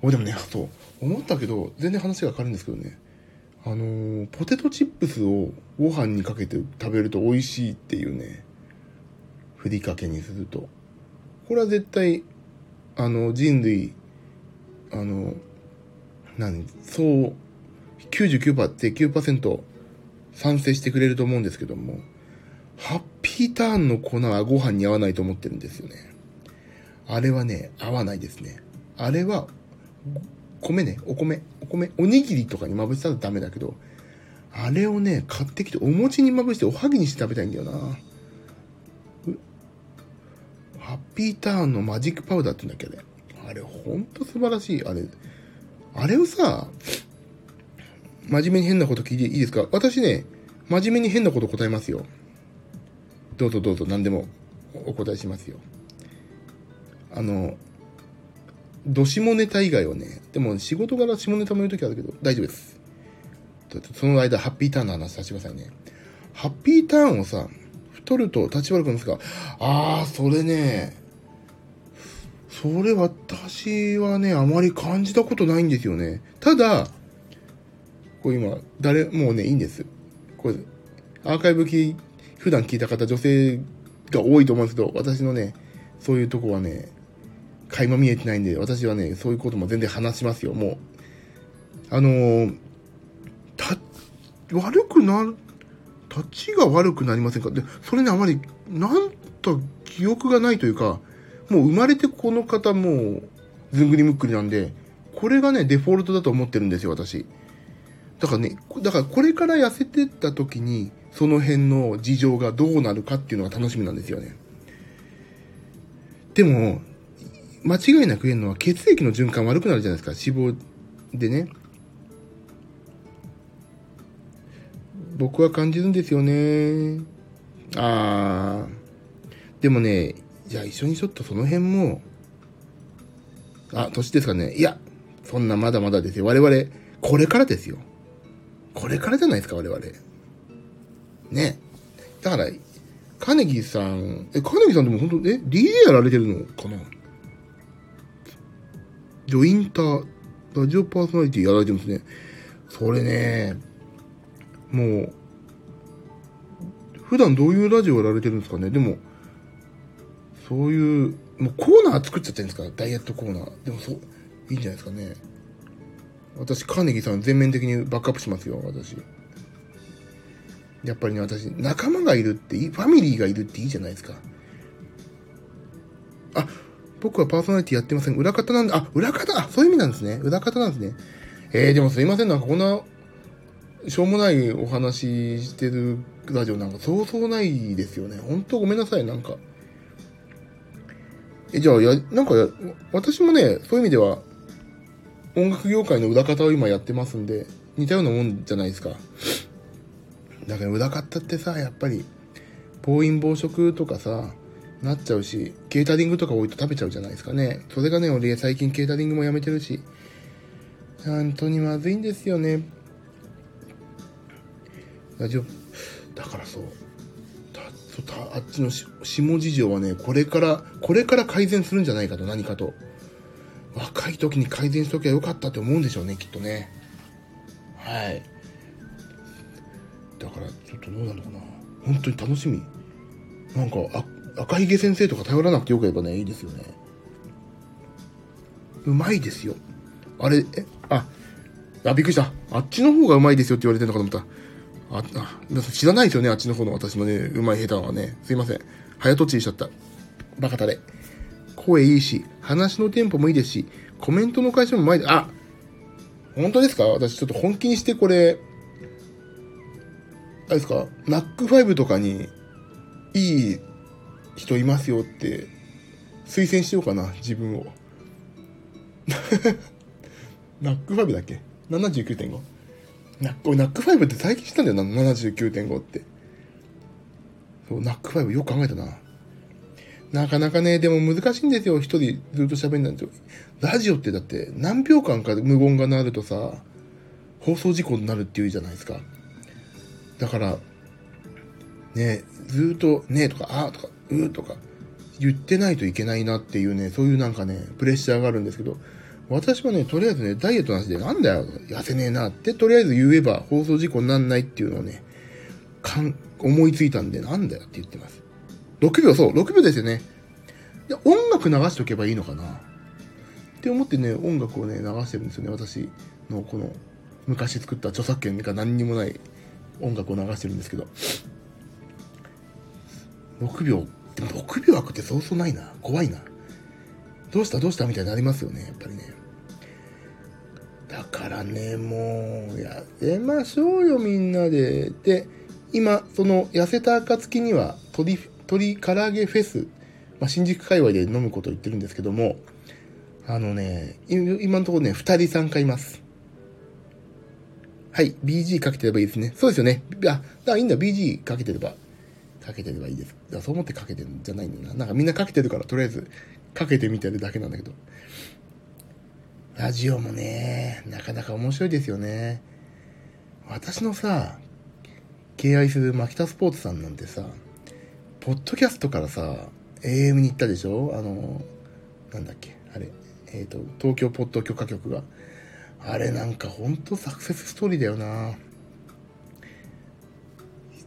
お、でもね、そう、思ったけど、全然話が変わるんですけどね。あのー、ポテトチップスをご飯にかけて食べると美味しいっていうね、ふりかけにすると。これは絶対、あの、人類、あの、何？そう、99%って9%賛成してくれると思うんですけども、ハッピーターンの粉はご飯に合わないと思ってるんですよね。あれはね、合わないですね。あれは、米ね、お米、お米、おにぎりとかにまぶしたらダメだけど、あれをね、買ってきてお餅にまぶしておはぎにして食べたいんだよな。ハッピーターンのマジックパウダーって言うんだっけあれ。あれほんと素晴らしい。あれ、あれをさ、真面目に変なこと聞いていいですか？私ね、真面目に変なこと答えますよ。どうぞどうぞ何でもお答えしますよ。あの、ど下ネタ以外はね、でも仕事柄下ネタも言うときあるけど、大丈夫です。その間、ハッピーターンの話させてくださいね。ハッピーターンをさ、取ると立ち悪くなるんですかああ、それね、それ私はね、あまり感じたことないんですよね。ただ、これ今、誰、もうね、いいんです。これ、アーカイブ聞普段聞いた方、女性が多いと思うんですけど、私のね、そういうとこはね、垣間見えてないんで、私はね、そういうことも全然話しますよ、もう。あのー、た、悪くなる、立ちが悪くなりませんか？で、それね、あまり、なんと記憶がないというか、もう生まれてこの方もう、ずんぐりむっくりなんで、これがね、デフォルトだと思ってるんですよ、私。だからね、だからこれから痩せてった時に、その辺の事情がどうなるかっていうのが楽しみなんですよね。でも、間違いなく言えるのは血液の循環悪くなるじゃないですか、脂肪でね。僕は感じるんですよね。あー。でもね、じゃあ一緒にちょっとその辺も、あ、年ですかね。いや、そんなまだまだですよ。我々、これからですよ。これからじゃないですか、我々。ね。だから、カネギさん、え、カネギさんでも本当、え、DJ やられてるのかな？ジョインター、ラジオパーソナリティやられてるんですね。それね、もう、普段どういうラジオやられてるんですかね？でも、そういう、もうコーナー作っちゃってるんですか？ダイエットコーナー。でもそう、いいんじゃないですかね。私、カーネギーさん全面的にバックアップしますよ、私。やっぱりね、私、仲間がいるっていい、ファミリーがいるっていいじゃないですか。あ、僕はパーソナリティやってません。裏方なんだ。あ、裏方あ、そういう意味なんですね。裏方なんですね。えー、でもすいません。なんかこんな、しょうもないお話してるラジオなんかそうそうないですよね。ほんとごめんなさい、なんか。え、じゃあ、や、なんかや、私もね、そういう意味では、音楽業界の裏方を今やってますんで、似たようなもんじゃないですか。だから裏方ってさ、やっぱり、暴飲暴食とかさ、なっちゃうし、ケータリングとか置いと食べちゃうじゃないですかね。それがね、俺最近ケータリングもやめてるし、本当にまずいんですよね。ラジオ、だからそう、たたあっちの下事情はね、これから、これから改善するんじゃないかと、何かと。若い時に改善しときゃよかったって思うんでしょうね、きっとね。はい。だから、ちょっとどうなのかな。本当に楽しみ。なんか、あ、赤ひげ先生とか頼らなくてよければね、いいですよね。うまいですよ。あれ、え、あ、あ、びっくりした。あっちの方がうまいですよって言われてるのかと思った。あ、あ、皆さん知らないですよね、あっちの方の私のね、うまい下手はね。すいません。早とちりしちゃった。バカタレ。声いいし、話のテンポもいいですし、コメントの返しもうまいで、あ本当ですか？私ちょっと本気にしてこれ、あれですか？ NACK5 とかに、いい人いますよって推薦しようかな、自分を。<laughs> NACK5 だっけ ?79.5? ナック、 NACK5 って最近知ったんだよな、79.5って。そう、ナックファイブよく考えたな。なかなかね、でも難しいんですよ。一人ずっと喋んないと。ラジオってだって何秒間か無言が鳴るとさ、放送事故になるっていうじゃないですか。だから、ね、ずっとねとか、あとか、うーとか言ってないといけないなっていうね、そういうなんかね、プレッシャーがあるんですけど、私はね、とりあえずね、ダイエットなしでなんだよ、痩せねえなって、とりあえず言えば放送事故になんないっていうのをね、かん、思いついたんで、なんだよって言ってます。6秒、そう、6秒ですよね。いや、音楽流しておけばいいのかなって思ってね、音楽をね、流してるんですよね、私のこの、昔作った著作権が何にもない音楽を流してるんですけど。6秒でも6秒空くってそうそうないな。怖いな。どうした？どうした？みたいになりますよね、やっぱりね。からね、もう、痩せましょうよ、みんなで。で、今、その、痩せた暁には、鶏、鶏唐揚げフェス、まあ、新宿界隈で飲むことを言ってるんですけども、あのね、今のところね、二人参加います。はい、BG かけてればいいですね。そうですよね。あ、だいいんだ、BG かけてれば。かけてればいいです。だそう思ってかけてるんじゃないんだな。なんかみんなかけてるから、とりあえずかけてみてるだけなんだけど。ラジオもね、なかなか面白いですよね。私のさ、敬愛するマキタスポーツさんなんてさ、ポッドキャストからさ、AM に行ったでしょ？あの、なんだっけ、あれ、えっ、ー、と、東京ポッド許可局が。あれなんかほんとサクセスストーリーだよな。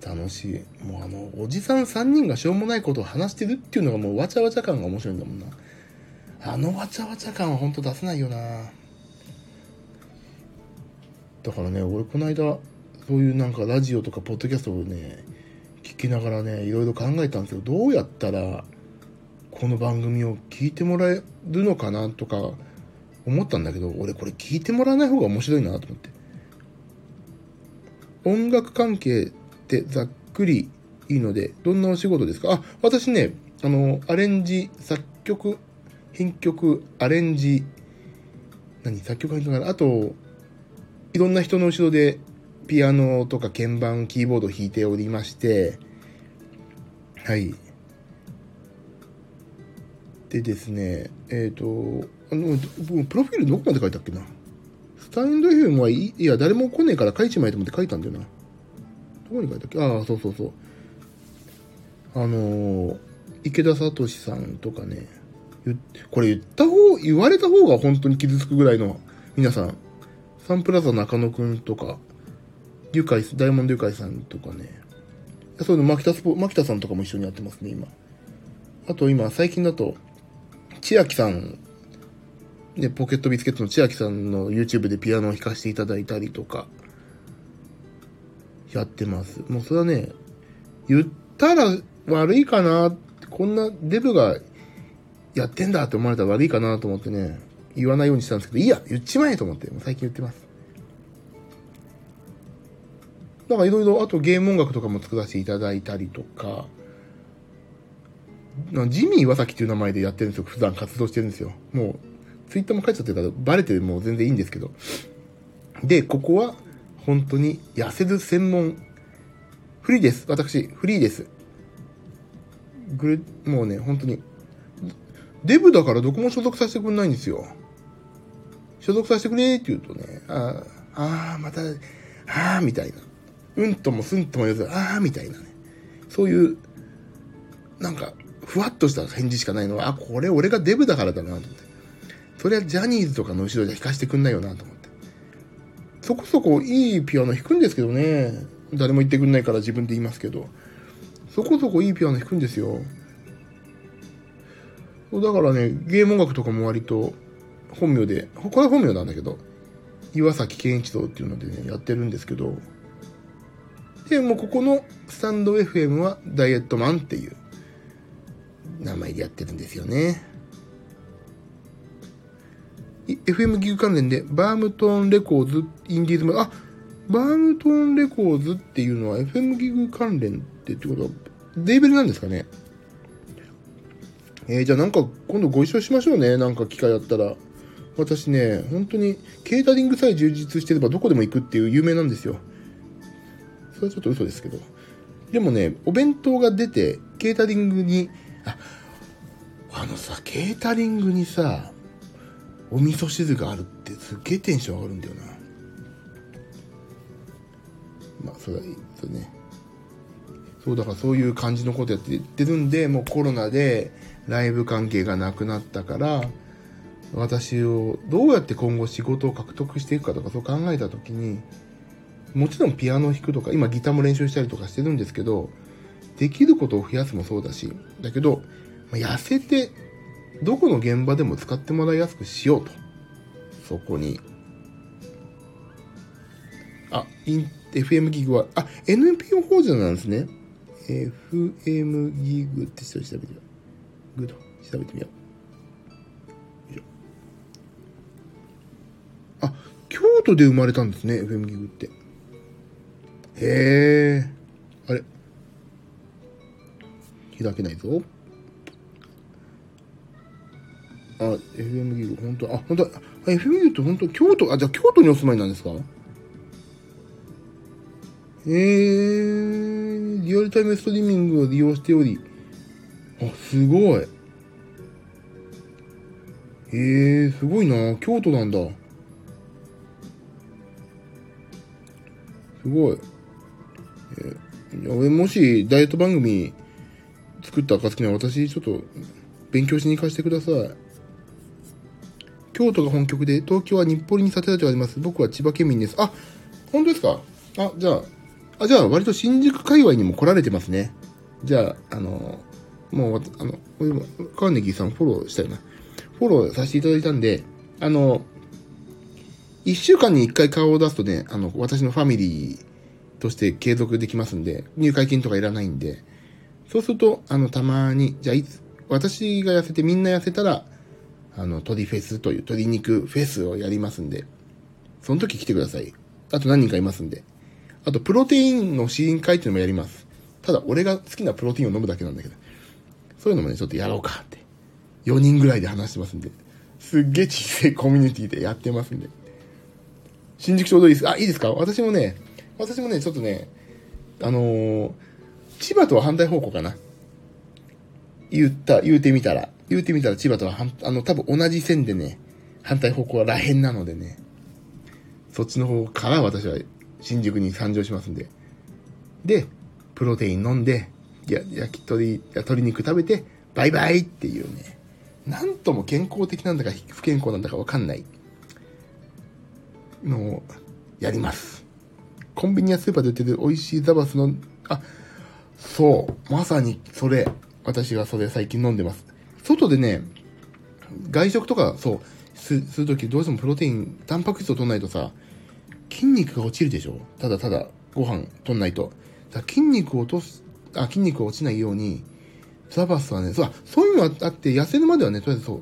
楽しい。もうあの、おじさん3人がしょうもないことを話してるっていうのがもうわちゃわちゃ感が面白いんだもんな。あのわちゃわちゃ感はほんと出せないよな。だからね、俺この間、そういうなんかラジオとかポッドキャストをね、聞きながらね、いろいろ考えたんですよ。どうやったら、この番組を聞いてもらえるのかなとか思ったんだけど、俺これ聞いてもらわない方が面白いなと思って。音楽関係ってざっくりいいので、どんなお仕事ですか？あ、私ね、あの、アレンジ、作曲、編曲、アレンジ、何作曲編曲あと、いろんな人の後ろでピアノとか鍵盤、キーボードを弾いておりまして、はい。でですね、えっ、ー、と、あの、プロフィールどこまで書いたっけな？スタンド FM はいいや、誰も来ねえから書いちまえと思って書いたんだよな。どこに書いたっけ？ああ、そうそうそう。あのー、池田聡さんとかね、これ言った方、言われた方が本当に傷つくぐらいの、皆さん、サンプラザ中野くんとか、デュカイス、ダイモンドデュカイさんとかね、そういうの、牧田スポ、牧田さんとかも一緒にやってますね、今。あと今、最近だと、千秋さん、ね、ポケットビスケットの千秋さんの YouTube でピアノを弾かせていただいたりとか、やってます。もうそれはね、言ったら悪いかな、こんなデブがやってんだって思われたら悪いかなと思ってね、言わないようにしたんですけど、いいや、言っちまえと思って、最近言ってます。だかいろいろ、あとゲーム音楽とかも作らせていただいたりとか、ジミー岩崎っていう名前でやってるんですよ。普段活動してるんですよ。もう、ツイッターも書いちゃってるから、バレてもう全然いいんですけど。で、ここは、本当に痩せる専門。フリーです。私、フリーです。グレ、もうね、本当に。デブだからどこも所属させてくんないんですよ。所属させてくれって言うとね、ああ、また、ああ、みたいな。うんともすんとも言わず、ああ、みたいなね。そういう、なんか、ふわっとした返事しかないのは、あ、これ俺がデブだからだなと思って。それはジャニーズとかの後ろじゃ弾かせてくんないよなと思って。そこそこいいピアノ弾くんですけどね。誰も言ってくんないから自分で言いますけど。そこそこいいピアノ弾くんですよ。だからね、ゲーム音楽とかも割と本名で、これは本名なんだけど、岩崎健一郎っていうのでね、やってるんですけど、で、もうここのスタンド FM はダイエットマンっていう名前でやってるんですよね。FM GIG 関連で、パームトーンレコーズ、インディーズも、あ、バームトーンレコーズっていうのは FM ギグ関連ってってことは、レーベルなんですかね？えー、じゃあなんか今度ご一緒しましょうね。なんか機会あったら。私ね、本当にケータリングさえ充実してればどこでも行くっていう有名なんですよ。それはちょっと嘘ですけど。でもね、お弁当が出て、ケータリングに、あ、あのさ、ケータリングにさ、お味噌汁があるってすっげえテンション上がるんだよな。まあ、それはいいですね。そう、だからそういう感じのことやって言ってるんで、もうコロナでライブ関係がなくなったから、私をどうやって今後仕事を獲得していくかとかそう考えた時に、もちろんピアノを弾くとか、今ギターも練習したりとかしてるんですけど、できることを増やすもそうだし、だけど、痩せて、どこの現場でも使ってもらいやすくしようと。そこに。あ、FM GIG は、あ、NPO 法人なんですね。FM ギグって調べてみよう。グッド。調べてみよう。あ、京都で生まれたんですね、FM ギグって。へえ。あれ開けないぞ。あ、FM ギグ、本当あ、本当あ、FM ギグって本当京都、あ、じゃあ京都にお住まいなんですか？えー、リアルタイムストリーミングを利用しており、あ、すごい。えー、すごいな。京都なんだ。すごい。えー、俺もしダイエット番組作った暁には私ちょっと勉強しに行かせてください。京都が本局で、東京は日暮里にサテライトがあります。僕は千葉県民です。あ、本当ですか？あ、じゃあ、あ、じゃあ割と新宿界隈にも来られてますね。じゃあ、あの、もう、あの、カーネギーさんフォローしたよな。フォローさせていただいたんで、あの、一週間に一回顔を出すとね、あの、私のファミリーとして継続できますんで、入会金とかいらないんで、そうすると、あの、たまに、じゃあいつ、私が痩せてみんな痩せたら、あの、鶏フェスという鶏肉フェスをやりますんで、その時来てください。あと何人かいますんで。あと、プロテインの試飲会っていうのもやります。ただ、俺が好きなプロテインを飲むだけなんだけど、そういうのもね、ちょっとやろうかって。4人ぐらいで話してますんで。すっげえ小さいコミュニティでやってますんで。新宿ちょうどいいです。あ、いいですか？私もね、私もね、ちょっとね、あのー、千葉とは反対方向かな。言った、言うてみたら。言うてみたら千葉とはあの、多分同じ線でね、反対方向はらへんなのでね、そっちの方から私は新宿に参上しますんで。で、プロテイン飲んで、や焼き鳥、や鶏肉食べて、バイバイっていうね、なんとも健康的なんだか不健康なんだかわかんないのをやります。コンビニやスーパーで売ってる美味しいザバスの、あ、そう、まさにそれ、私がそれ最近飲んでます。外でね、外食とか、そう、す、するときどうしてもプロテイン、タンパク質を取んないとさ、筋肉が落ちるでしょただただご飯取んないと。だ筋肉を落とす、あ、筋肉が落ちないように、ザバスはね、そう、そういうのあって、痩せるまではね、とりあえずそう、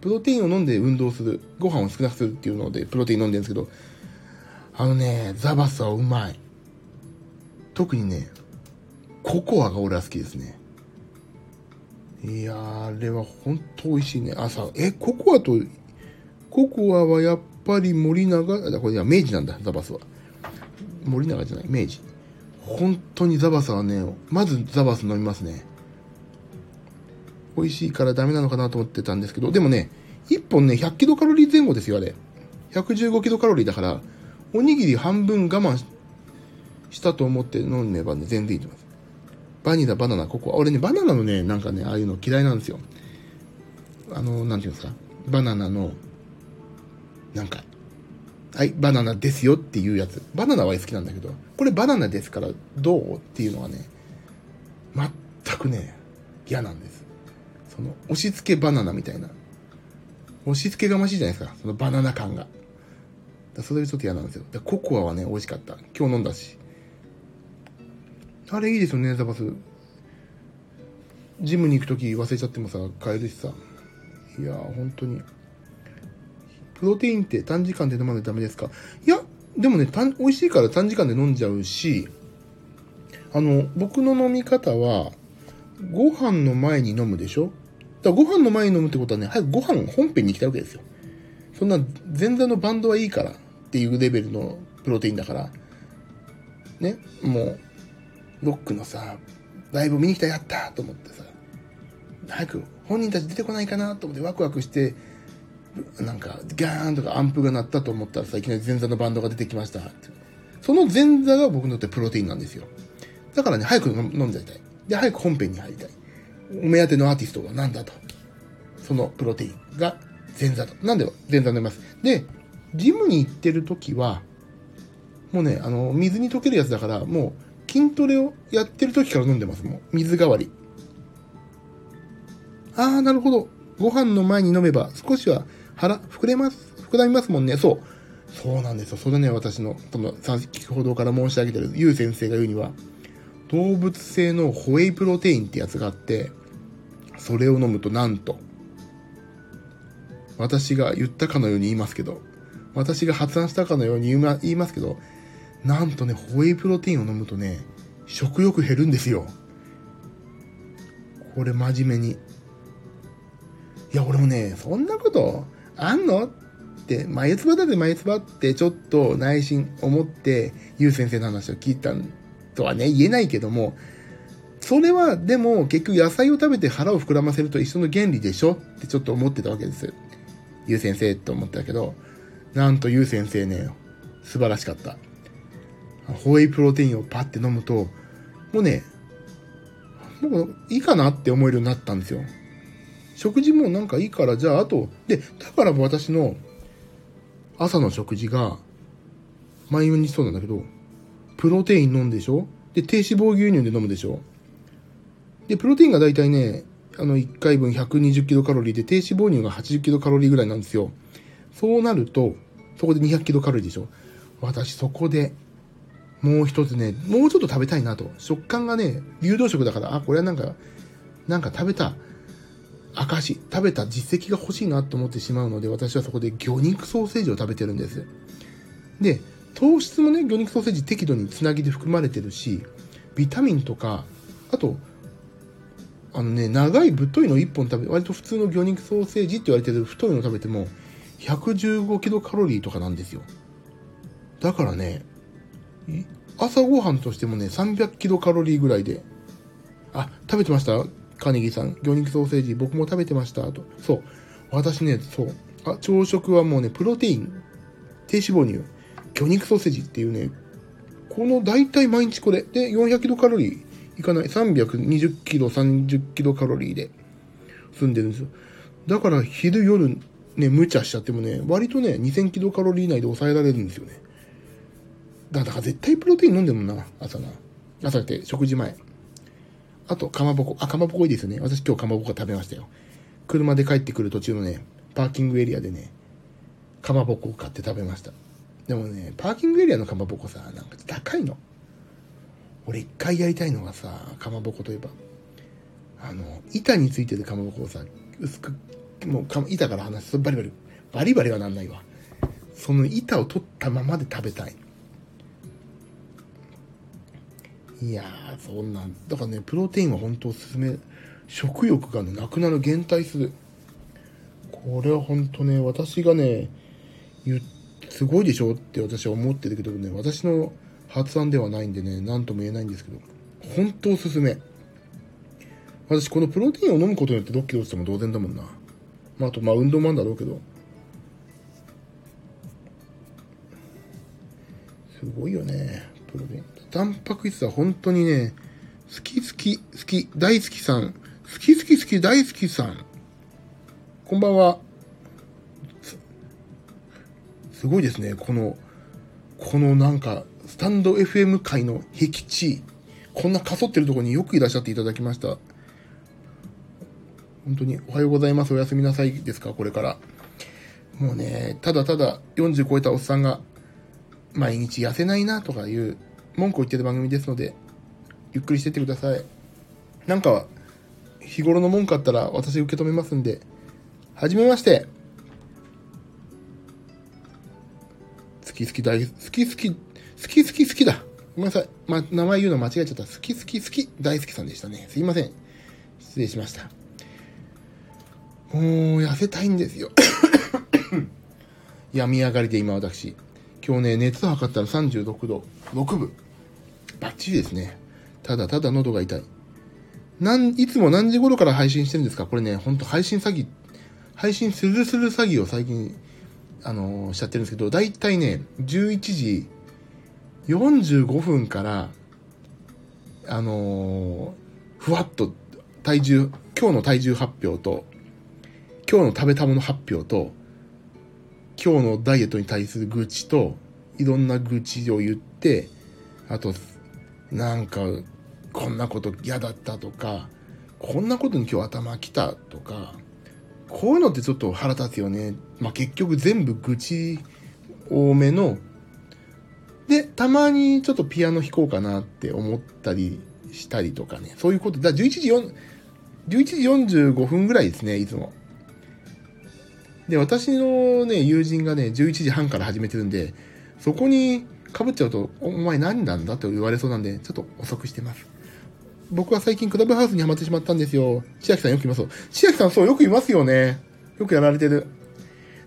プロテインを飲んで運動する、ご飯を少なくするっていうので、プロテイン飲んでるんですけど、あのね、ザバスはうまい。特にね、ココアが俺は好きですね。いやあれは本当美味しいね。あ、さ、え、ココアと、ココアはやっぱり森永、これいや、明治なんだ、ザバスは。森永じゃない、明治。本当にザバスはね、まずザバス飲みますね。美味しいからダメなのかなと思ってたんですけど、でもね、1本ね、100キロカロリー前後ですよ、あれ。115キロカロリーだから、おにぎり半分我慢したと思って飲めばね、全然いいと思います。バニラ、バナナ、ココア。俺ね、バナナのね、なんかね、ああいうの嫌いなんですよ。あの、なんていうんですか？バナナの、なんか、はい、バナナですよっていうやつ。バナナは好きなんだけど、これバナナですからどうっていうのはね、全くね、嫌なんです。その、押し付けバナナみたいな。押し付けがましいじゃないですか。そのバナナ感が。だそれちょっと嫌なんですよ。ココアはね、美味しかった。今日飲んだし。あれいいですよね、ザバス。ジムに行くとき忘れちゃってもさ、買えるしさ。いやー、本当に。プロテインって短時間で飲まないとダメですか？いや、でもね、美味しいから短時間で飲んじゃうし、あの、僕の飲み方は、ご飯の前に飲むでしょ？だからご飯の前に飲むってことはね、早くご飯本編に行きたいわけですよ。そんな前座のバンドはいいからっていうレベルのプロテインだから、ね、もう、ロックのさ、ライブ見に来たやったと思ってさ、早く本人たち出てこないかなと思ってワクワクして、なんか、ガーンとかアンプが鳴ったと思ったらさ、いきなり前座のバンドが出てきました。その前座が僕にとってプロテインなんですよ。だからね、早く飲んじゃいたい。で、早く本編に入りたい。お目当てのアーティストが何だと。そのプロテインが前座と。なんで前座になります。で、ジムに行ってる時は、もうね、あの、水に溶けるやつだから、もう、筋トレをやってる時から飲んでます、もう。水代わり。あー、なるほど。ご飯の前に飲めば少しは腹、膨れます、膨らみますもんね。そう。そうなんですよ。それね、私の、その、先ほどから申し上げてる、ゆう先生が言うには、動物性のホエイプロテインってやつがあって、それを飲むとなんと、私が言ったかのように言いますけど、私が発案したかのように言いますけど、なんとね、ホエイプロテインを飲むとね、食欲減るんですよ。これ真面目に。いや、俺もね、そんなことあんの？って、眉唾だぜ眉唾ってちょっと内心思って、ゆう先生の話を聞いたとはね、言えないけども、それはでも結局野菜を食べて腹を膨らませると一緒の原理でしょってちょっと思ってたわけです。ゆう先生って思ったけど、なんとゆう先生ね、素晴らしかった。ホエイプロテインをパッて飲むと、もうね、もういいかなって思えるようになったんですよ。食事もなんかいいから、じゃああと、で、だから私の朝の食事が、毎日そうなんだけど、プロテイン飲んでしょ？で、低脂肪牛乳で飲むでしょ？で、プロテインがだいたいね、あの、1回分120キロカロリーで、低脂肪乳が80キロカロリーぐらいなんですよ。そうなると、そこで200キロカロリーでしょ？私そこで、もう一つね、もうちょっと食べたいなと。食感がね、流動食だから、あ、これはなんか、なんか食べた証、食べた実績が欲しいなと思ってしまうので、私はそこで魚肉ソーセージを食べてるんです。で、糖質もね、魚肉ソーセージ適度につなぎで含まれてるし、ビタミンとか、あと、あのね、長い太いの1本食べ、割と普通の魚肉ソーセージって言われてる太いの食べても、115キロカロリーとかなんですよ。だからね、朝ごはんとしてもね、300キロカロリーぐらいで、あ、食べてました？カネギさん。魚肉ソーセージ、僕も食べてました。と。そう。私ね、そう。あ、朝食はもうね、プロテイン、低脂肪乳、魚肉ソーセージっていうね、この大体毎日これ。で、400キロカロリーいかない。320キロ、30キロカロリーで済んでるんですよ。だから昼夜ね、無茶しちゃってもね、割とね、2000キロカロリー以内で抑えられるんですよね。だから絶対プロテイン飲んでるもんな、朝な。朝って食事前。あと、かまぼこ。あ、かまぼこいいですよね。私今日かまぼこ食べましたよ。車で帰ってくる途中のね、パーキングエリアでね、かまぼこを買って食べました。でもね、パーキングエリアのかまぼこさ、なんか高いの。俺一回やりたいのがさ、かまぼこといえば、あの、板についてるかまぼこをさ、薄く、もうか、板から離すとバリバリ、バリバリはなんないわ。その板を取ったままで食べたい。いやー、そんなん。だからね、プロテインは本当おすすめ。食欲がね、なくなる、減退する。これは本当ね、私がね、言すごいでしょって私は思ってるけどね、私の発案ではないんでね、なんとも言えないんですけど、本当おすすめ。私、このプロテインを飲むことによって6キロ落ちても同然だもんな。まあ、あと、まあ、運動もあるんだろうけど。すごいよね、プロテイン。タンパク質は本当にね、好き好き、好き、大好きさん。好き好き好き、大好きさん。こんばんは。す、ごいですね。この、このなんか、スタンド FM 界の僻地。こんなかそってるとこによくいらっしゃっていただきました。本当におはようございます。おやすみなさいですか？これから。もうね、ただただ40超えたおっさんが、毎日痩せないなとかいう文句を言ってる番組ですので、ゆっくりしてってください。なんか、日頃の文句あったら私受け止めますんで、はじめまして。好き好き大好き好き、好き好き好きだ。ごめんなさい。ま、名前言うの間違えちゃった。好き好き好き大好きさんでしたね。すいません。失礼しました。もう、痩せたいんですよ。<coughs> 病み上がりで今私。今日ね、熱測ったら36度6分。バッチリですね。ただただ喉が痛い。なん、いつも何時頃から配信してるんですか？これね、ほんと配信詐欺、配信するする詐欺を最近、あのー、しちゃってるんですけど、だいたいね、11時45分から、あのー、ふわっと体重、今日の体重発表と、今日の食べたもの発表と、今日のダイエットに対する愚痴と、いろんな愚痴を言って、あと、なんか、こんなこと嫌だったとか、こんなことに今日頭きたとか、こういうのってちょっと腹立つよね。まあ、結局全部愚痴多めの、で、たまにちょっとピアノ弾こうかなって思ったりしたりとかね。そういうこと。だ11時4、11時45分ぐらいですね、いつも。で、私のね、友人がね、11時半から始めてるんで、そこに被っちゃうと、お前何なんだと言われそうなんで、ちょっと遅くしてます。僕は最近クラブハウスにハマってしまったんですよ。千秋さんよくいますよ。千秋さんそう、よくいますよね。よくやられてる。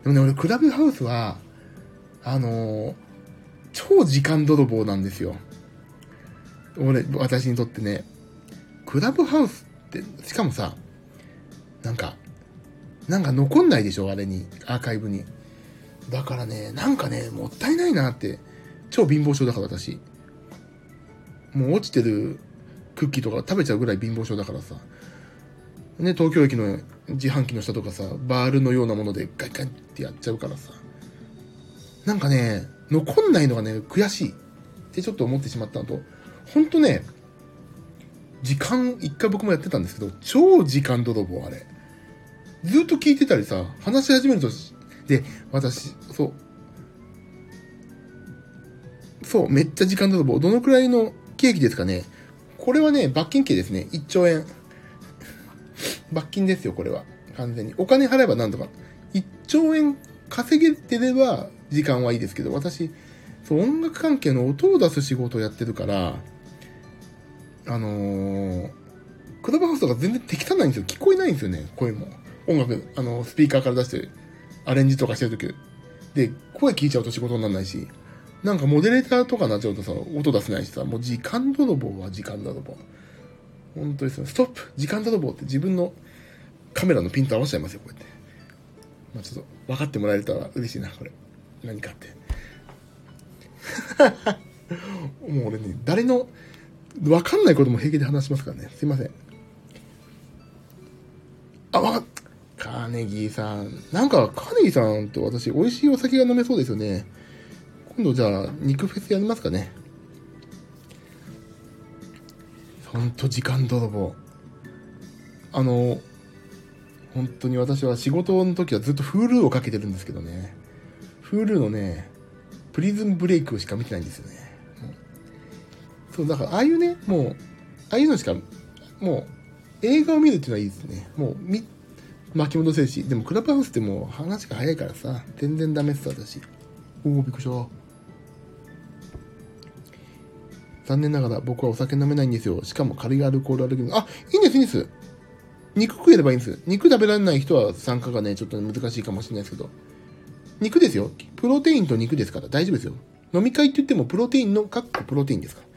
でもね、俺、クラブハウスは、あのー、超時間泥棒なんですよ。俺、私にとってね。クラブハウスって、しかもさ、なんか、なんか残んないでしょあれに、アーカイブに。だからね、なんかね、もったいないなって。超貧乏症だから私。もう落ちてるクッキーとか食べちゃうぐらい貧乏症だからさ。ね、東京駅の自販機の下とかさ、バールのようなものでガリガリってやっちゃうからさ。なんかね、残んないのがね、悔しいってちょっと思ってしまったのと、ほんとね、時間、一回僕もやってたんですけど、超時間泥棒あれ。ずっと聞いてたりさ、話し始めると、で、私、そう。そう、めっちゃ時間泥棒。どのくらいのケーキですかねこれはね、罰金刑ですね。1兆円。罰金ですよ、これは。完全に。お金払えばなんとか。1兆円稼げてれば時間はいいですけど、私、そう音楽関係の音を出す仕事をやってるから、あのー、クラブハウスとか全然適当ないんですよ。聞こえないんですよね、声も。音楽、あの、スピーカーから出して、アレンジとかしてるとき。で、声聞いちゃうと仕事にならないし、なんかモデレーターとかになっちゃうとさ、音出せないしさ、もう時間泥棒は時間泥棒。本当ですよ。ストップ時間泥棒って自分のカメラのピント合わせちゃいますよ、こうやって。まあちょっと分かってもらえたら嬉しいな、これ。何かって。<laughs> もう俺ね、誰の、分かんないことも平気で話しますからね。すいません。あ、わかっ、カーネギーさん。なんか、カーネギーさんと私、美味しいお酒が飲めそうですよね。今度じゃあ、肉フェスやりますかね。ほんと時間泥棒。あの、本当に私は仕事の時はずっと Hulu をかけてるんですけどね。Hulu のね、プリズンブレイクしか見てないんですよね。そう、だから、ああいうね、もう、ああいうのしか、もう、映画を見るっていうのはいいですね。もう、み、巻き戻せるし。でも、クラブハウスってもう話が早いからさ、全然ダメっす、私。おお、びっくりした。残念ながら僕はお酒飲めないんですよ。しかも軽いアルコールアレルギー。あ、いいんです、いいんです。肉食えればいいんです。肉食べられない人は参加がね、ちょっと難しいかもしれないですけど。肉ですよ。プロテインと肉ですから大丈夫ですよ。飲み会って言ってもプロテインの、かっこプロテインですから。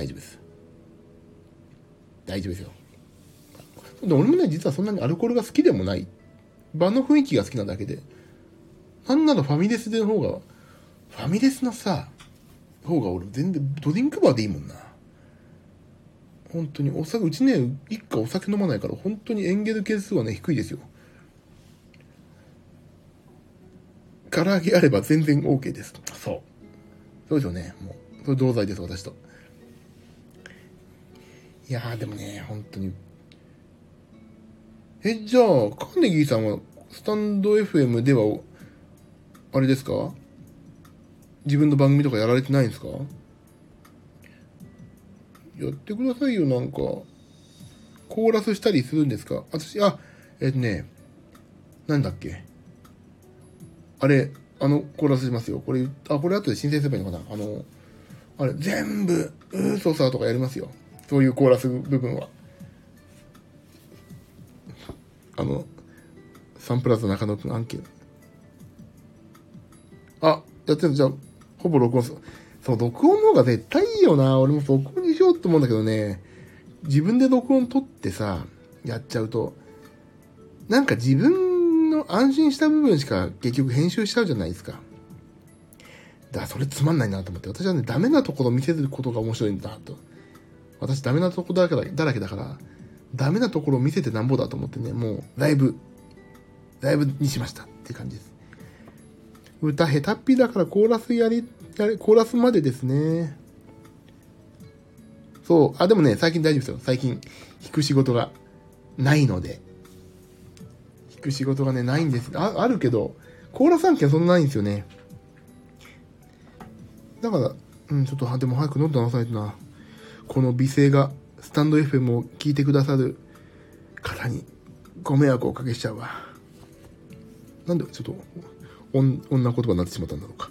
大丈夫です。大丈夫ですよ。で俺もね、実はそんなにアルコールが好きでもない。場の雰囲気が好きなだけで。なんならファミレスでの方が、ファミレスのさ、方が俺全然ドリンクバーでいいもんな。本当にお酒、うちね、一家お酒飲まないから本当にエンゲル係数はね、低いですよ。唐揚げあれば全然 OK です。そう。そうですよね。もう、それ同罪です、私と。いやーでもね、本当に。え、じゃあ、カーネギーさんは、スタンド FM では、あれですか？自分の番組とかやられてないんですか？やってくださいよ、なんか。コーラスしたりするんですか？私、あ、えっとね、なんだっけ？あれ、あの、コーラスしますよ。これ、あ、これ後で申請すればいいのかな？あの、あれ、全部、うーそさとかやりますよ。そういうコーラス部分は。あの、サンプラザ中野くん案件。あ、やってるじゃあ、ほぼ録音すそう、録音の方が絶対いいよな。俺も録音にしようと思うんだけどね。自分で録音取ってさ、やっちゃうと、なんか自分の安心した部分しか結局編集しちゃうじゃないですか。だからそれつまんないなと思って。私はね、ダメなところを見せることが面白いんだと。私ダメなとこだらけだらけだから、ダメなところを見せてなんぼだと思ってね、もうライブ、ライブにしましたっていう感じです。歌下手っぴだからコーラスやり、やり、コーラスまでですね。そう。あ、でもね、最近大丈夫ですよ。最近、弾く仕事がないので。弾く仕事がね、ないんです。あ、あるけど、コーラス案件そんなないんですよね。だから、うん、ちょっと、でも早く飲んでなさいとな。この美声が、スタンド FM を聞いてくださる方に、ご迷惑をおかけしちゃうわ。なんで、ちょっと、女言葉になってしまったんだろうか。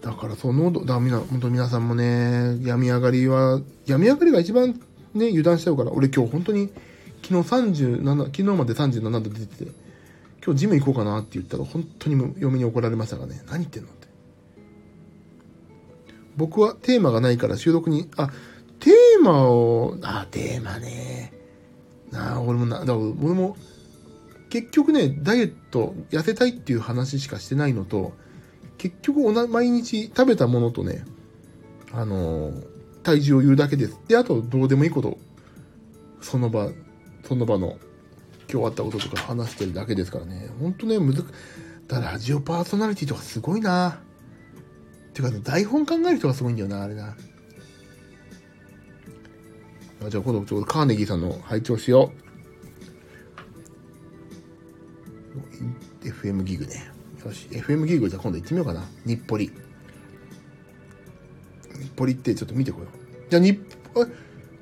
だからその、だ、みな、本当皆さんもね、病み上がりは、病み上がりが一番ね、油断しちゃうから、俺今日本当に、昨日37、昨日まで37度出てて、今日ジム行こうかなって言ったら、本当に嫁に怒られましたがね、何言ってんのって。僕はテーマがないから収録に、あ、テーマを、あ、テーマね。なあ、俺もな、だ俺も、結局ね、ダイエット、痩せたいっていう話しかしてないのと、結局おな、毎日食べたものとね、あのー、体重を言うだけです。で、あと、どうでもいいこと、その場、その場の、今日あったこととか話してるだけですからね。ほんとね、むずくだラジオパーソナリティとかすごいな。てか、ね、台本考える人がすごいんだよな、あれな。あじゃあ今度ちょうどカーネギーさんの拝聴しよう。FM ギグね。よし、FM ギグじゃあ今度行ってみようかな。日暮里。日暮里ってちょっと見てこよう。じゃあ日、あ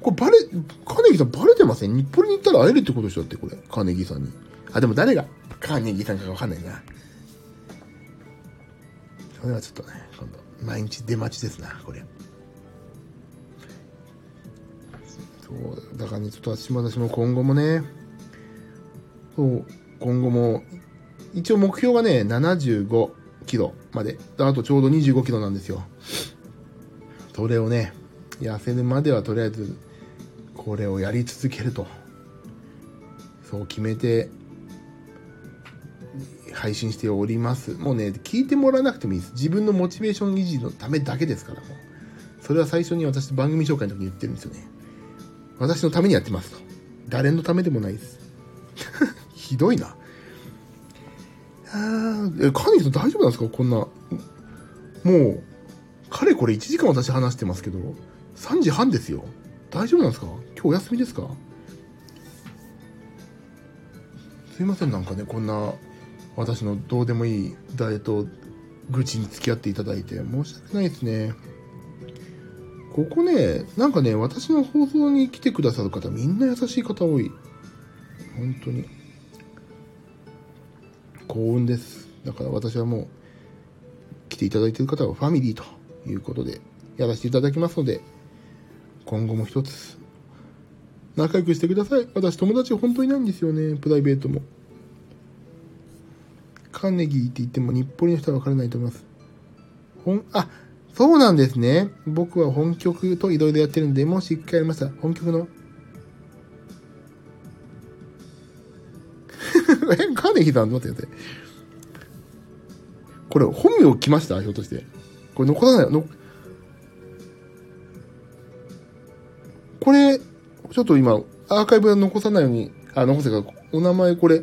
これバレ、カーネギさんバレてません？日暮里に行ったら会えるってことでしょ？ってこれ。カーネギさんに。あ、でも誰がカーネギさんかわかんないな。それはちょっとね、今度、毎日出待ちですな、これ。そうだからねちょっと私も私も今後もねそう今後も一応目標がね75キロまで。あとちょうど25キロなんですよ。それをね痩せるまではとりあえずこれをやり続けると。そう決めて配信しております。もうね聞いてもらわなくてもいいです。自分のモチベーション維持のためだけですからもう。それは最初に私番組紹介の時に言ってるんですよね。私のためにやってますと。誰のためでもないです。<laughs> ひどいな。え、カニさん大丈夫なんですか？こんな。もう、かれこれ1時間私話してますけど、3時半ですよ。大丈夫なんですか？今日お休みですか？すいません、なんかね、こんな、私のどうでもいいダイエット愚痴に付き合っていただいて、申し訳ないですね。ここね、なんかね、私の放送に来てくださる方、みんな優しい方多い。本当に。幸運です。だから私はもう、来ていただいている方はファミリーということで、やらせていただきますので、今後も一つ、仲良くしてください。私友達本当にないんですよね、プライベートも。カーネギーって言っても日暮里の人は分からないと思います。ほん、あ、そうなんですね。僕は本曲といろいろやってるんで、もし一回やりました。本曲の。<laughs> え、カーネギーさん、待ってください。これ、本名来ました？ひょっとして。これ残さない、の、これ、ちょっと今、アーカイブは残さないように、あ、残せか、お名前これ。え、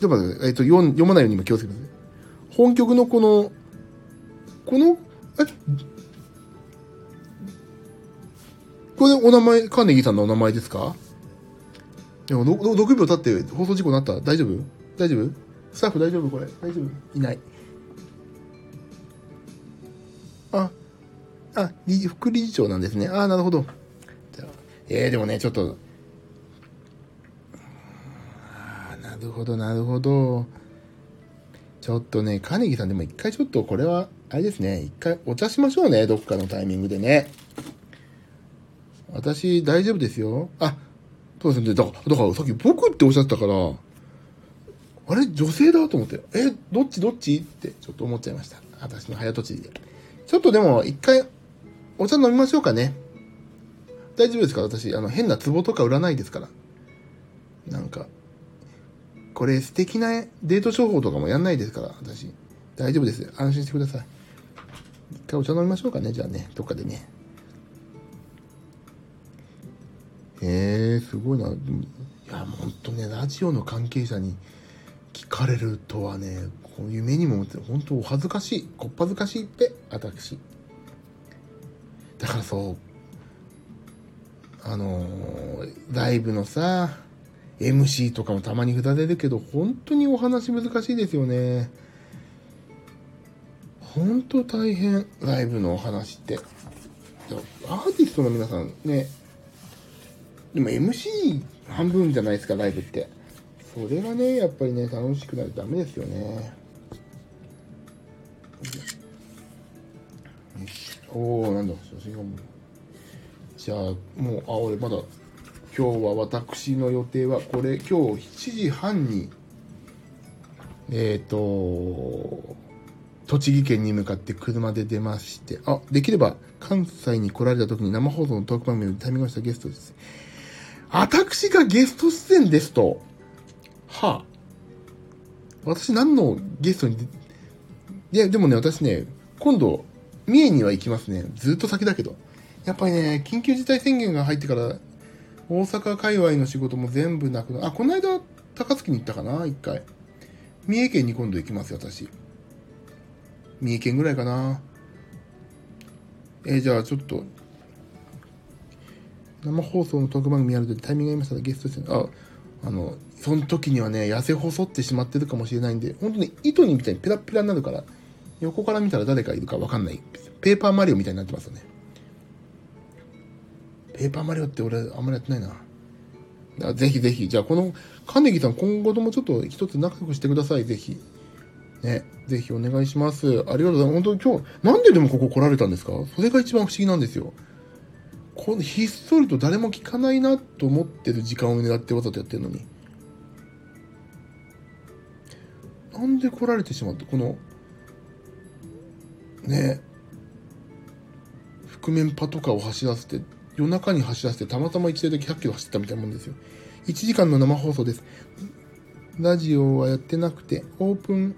ちょっと待って、えっ、と読、読まないように今気をつけてください。本曲のこの、この、え、これお名前、カーネギーさんのお名前ですか？でも、6秒経って放送事故になった？大丈夫？大丈夫？スタッフ大丈夫？これ大丈夫？いない。あ、あ、副理事長なんですね。あ、なるほど。えー、でもね、ちょっと、あなるほど、なるほど。ちょっとね、カネギさんでも一回ちょっとこれは、あれですね、一回お茶しましょうね、どっかのタイミングでね。私、大丈夫ですよ。あ、そうですね。だから、だからさっき僕っておっしゃったから、あれ？女性だと思って、え、どっち？どっち？ってちょっと思っちゃいました。私の早とちりで。ちょっとでも、一回、お茶飲みましょうかね。大丈夫ですか？私、あの、変な壺とか売らないですから。なんか、これ素敵なデート商法とかもやんないですから、私。大丈夫です。安心してください。一回お茶飲みましょうかね、じゃあね、どっかでね。えー、すごいな。いや、もう本当ね、ラジオの関係者に聞かれるとはね、こういう目にも思って、本当お恥ずかしい。こっぱずかしいって、私。だからそう、あのー、ライブのさ、MC とかもたまに札出るけど、本当にお話難しいですよね。本当大変、ライブのお話って。アーティストの皆さんね、でも MC 半分じゃないですか、ライブって。それがね、やっぱりね、楽しくないとダメですよね。おおなんだ、写真がもう。じゃあ、もう、あ、俺まだ今日は私の予定はこれ今日7時半にえっ、ー、と栃木県に向かって車で出ましてあできれば関西に来られた時に生放送のトーク番組でタイミングしたゲストです私がゲスト出演ですとはあ私何のゲストにで、でもね、私ね、今度、三重には行きますね。ずっと先だけど。やっぱりね、緊急事態宣言が入ってから、大阪界隈の仕事も全部なくな、あ、この間、高槻に行ったかな、一回。三重県に今度行きますよ、私。三重県ぐらいかな。えー、じゃあちょっと、生放送のトーク番組やるとタイミングがありましたらゲストですね。あ、あの、その時にはね、痩せ細ってしまってるかもしれないんで、本当に糸にみたいにペラペラになるから、横から見たら誰かいるかわかんない。ペーパーマリオみたいになってますよね。ペーパーマリオって俺あんまりやってないな。だぜひぜひ、じゃあこの、カネギさん今後ともちょっと一つ仲良くしてください、ぜひ。ね、ぜひお願いします。ありがとうございます。本当に今日、なんででもここ来られたんですか？それが一番不思議なんですよ。このひっそりと誰も聞かないなと思ってる時間を狙ってわざとやってるのに。なんで来られてしまって、この、ね、覆面パトカーを走らせて、夜中に走らせて、たまたま一台だけ100キロ走ったみたいなもんですよ。1時間の生放送です。ラジオはやってなくて、オープン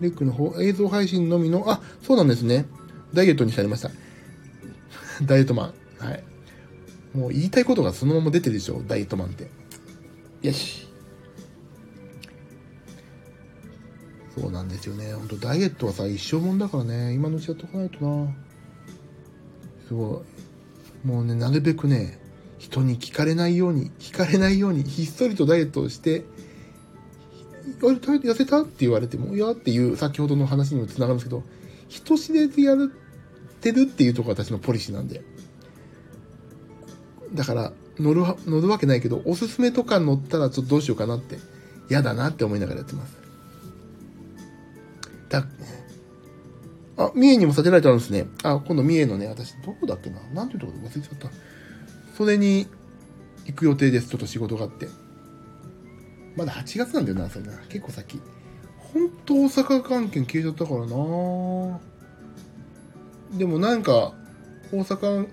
レックの方、映像配信のみの、あ、そうなんですね。ダイエットにされました。<laughs> ダイエットマン。はい。もう言いたいことがそのまま出てるでしょ、ダイエットマンって。よし。そうなんですよね。ほんとダイエットはさ、一生もんだからね、今のうちやっとかないとな。すごい。もうね、なるべくね、人に聞かれないように、聞かれないように、ひっそりとダイエットをして、あれ、痩せたって言われても、いやっていう先ほどの話にもつながるんですけど、人知れずやってるっていうところが私のポリシーなんで。だから、乗る、乗るわけないけど、おすすめとか乗ったらちょっとどうしようかなって、嫌だなって思いながらやってます。だ、あ、三重にもサテライトあるんですね。あ、今度三重のね、私、どこだっけな？なんていうところ忘れちゃった。それに行く予定です。ちょっと仕事があって。まだ8月なんだよな、それな。結構先。ほんと大阪関係消えちゃったからなでもなんか、大阪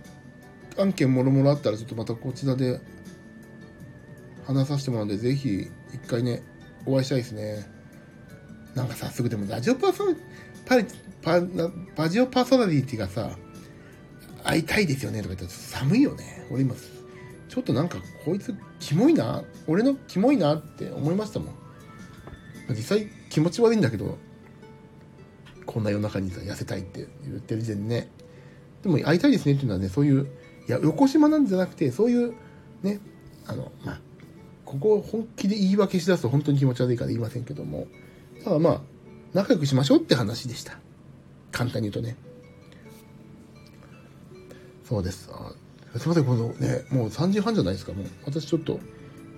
案件もろもろあったらちょっとまたこちらで話させてもらうんで、ぜひ一回ね、お会いしたいですね。なんか早速でもラジオパーソナパリパラジオパーソナリティがさ、会いたいですよねとか言ったら寒いよね。俺今、ちょっとなんかこいつキモいな、俺のキモいなって思いましたもん。実際気持ち悪いんだけど、こんな夜中にさ、痩せたいって言ってる時点でね。でも会いたいですねっていうのはね、そういう、いや、横島なんじゃなくて、そういう、ね、あの、まあ、ここを本気で言い訳しだすと本当に気持ち悪いから言いませんけども、ただまあ、仲良くしましょうって話でした。簡単に言うとね。そうです。すいません、このね、もう3時半じゃないですか、もう。私ちょっと、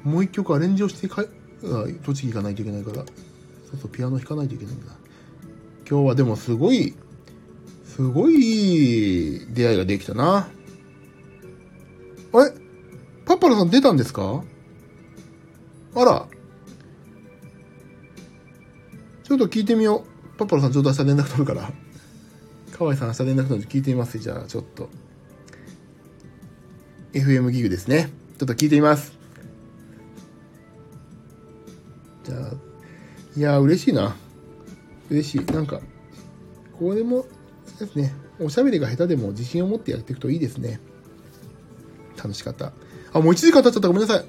もう一曲アレンジをしてか、栃木行かないといけないから、そうそう、ピアノ弾かないといけないんだ。今日はでもすごい、すごい出会いができたな。さん出たんですか？あら。ちょっと聞いてみよう。パッパラさんちょっと明日連絡取るから。河合さん明日連絡取るんで聞いてみます。じゃあ、ちょっと。FM ギグですね。ちょっと聞いてみます。じゃあ、いや嬉しいな。嬉しい。なんか、これも、ですね、おしゃべりが下手でも自信を持ってやっていくといいですね。楽しかった。あ、もう1時間経っちゃった。ごめんなさい。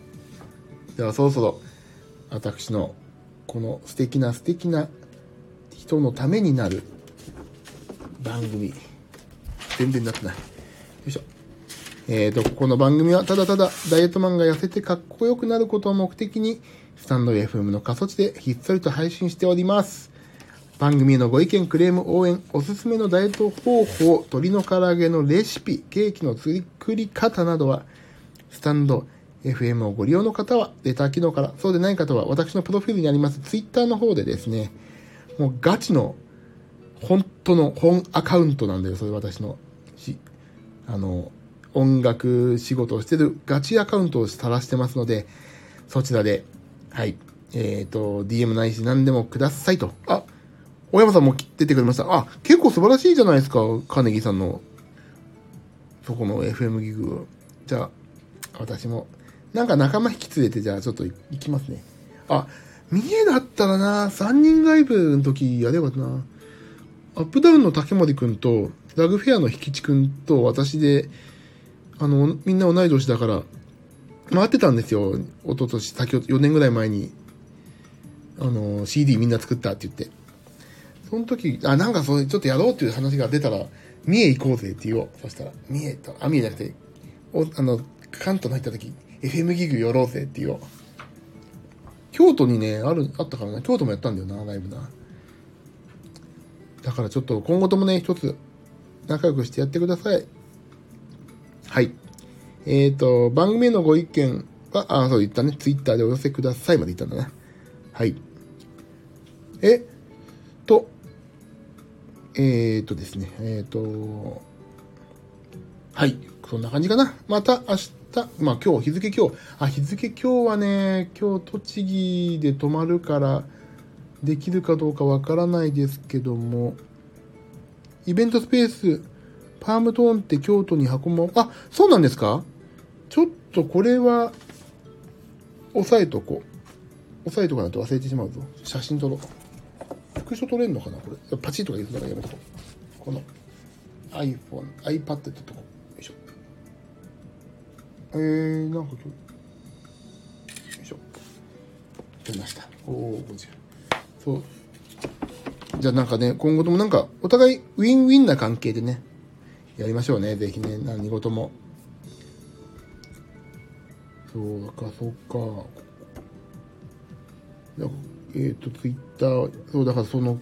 では、そろそろ、私の、この素敵な素敵な人のためになる番組。全然なってない。よいしょ。えーと、この番組はただただダイエットマンが痩せてかっこよくなることを目的に、スタンド FM の過疎地でひっそりと配信しております。番組へのご意見、クレーム、応援、おすすめのダイエット方法、鶏の唐揚げのレシピ、ケーキの作り方などは、スタンド FM をご利用の方は、レター機能から、そうでない方は、私のプロフィールにありますツイッターの方でですね、もうガチの、本当の本アカウントなんだよ、それ私の、し、あの、音楽仕事をしてるガチアカウントを晒してますので、そちらで、はい、えっ、ー、と、DM ないし何でもくださいと。あ、小山さんも出てくれました。あ、結構素晴らしいじゃないですか、カーネギーさんの、そこの FM ギグ。じゃあ、私も、なんか仲間引き連れて、じゃあちょっと行きますね。あ、三重だったらな、3人ライブの時やればな。アップダウンの竹森くんと、ラグフェアの引地くんと私で、あの、みんな同い年だから、回ってたんですよ。一昨年、先ほど4年ぐらい前に、あの、CD みんな作ったって言って。その時、あ、なんかそれちょっとやろうっていう話が出たら、三重行こうぜって言おう。そしたら、三重と、あ、三重じゃなくて、お、あの、関東の入った時、FM ギグ寄ろうぜって言おう。京都にね、ある、あったからな。京都もやったんだよな、ライブな。だからちょっと今後ともね、一つ仲良くしてやってください。はい。えっ、ー、と、番組へのご意見は、あ、そう言ったね。ツイッターでお寄せくださいまで言ったんだな。はい。えと、えっ、ー、とですね、えっ、ー、と、はい。そんな感じかな。また明日、まあ今日、日付今日、あ、日付今日はね、今日栃木で泊まるから、できるかどうかわからないですけども、イベントスペース、パームトーンって京都に運ぼう。あ、そうなんですか？ちょっとこれは、押さえとこう。押さえとかないと忘れてしまうぞ。写真撮ろう。スクショ撮れんのかなこれ。パチッとか言うからやめとこう。この iPhone、iPad ってとこ。えー、なんか今日、よいしょ。撮りました。おお、こちら。そう。じゃあなんかね、今後ともなんか、お互いウィンウィンな関係でね、やりましょうね、ぜひね、何事も。そうか、そうか。えっ、ー、と、ツイッター、そう、だからその、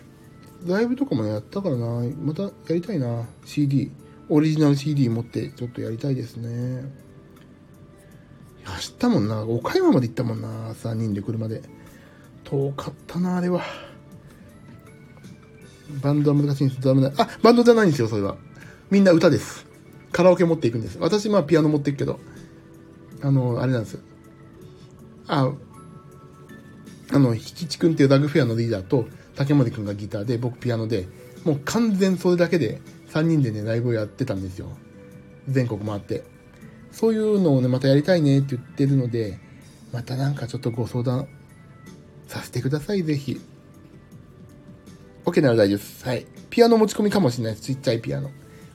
ライブとかもやったからな、またやりたいな、CD。オリジナル CD 持ってちょっとやりたいですね。走ったもんな、岡山まで行ったもんな、3人で車で。遠かったな、あれは。バンドは難しいんです。ダメだ。あ、バンドじゃないんですよ、それは。みんな歌です。カラオケ持っていくんです。私、まあ、ピアノ持っていくけど。あの、あれなんですよ。あ、あの、ひきちくんっていうダグフェアのリーダーと、竹森くんがギターで、僕ピアノで、もう完全それだけで、3人でね、ライブをやってたんですよ。全国回って。そういうのをね、またやりたいねって言ってるので、またなんかちょっとご相談させてください、ぜひ。OK なら大丈夫です。はい。ピアノ持ち込みかもしれないです。ちっちゃいピアノ。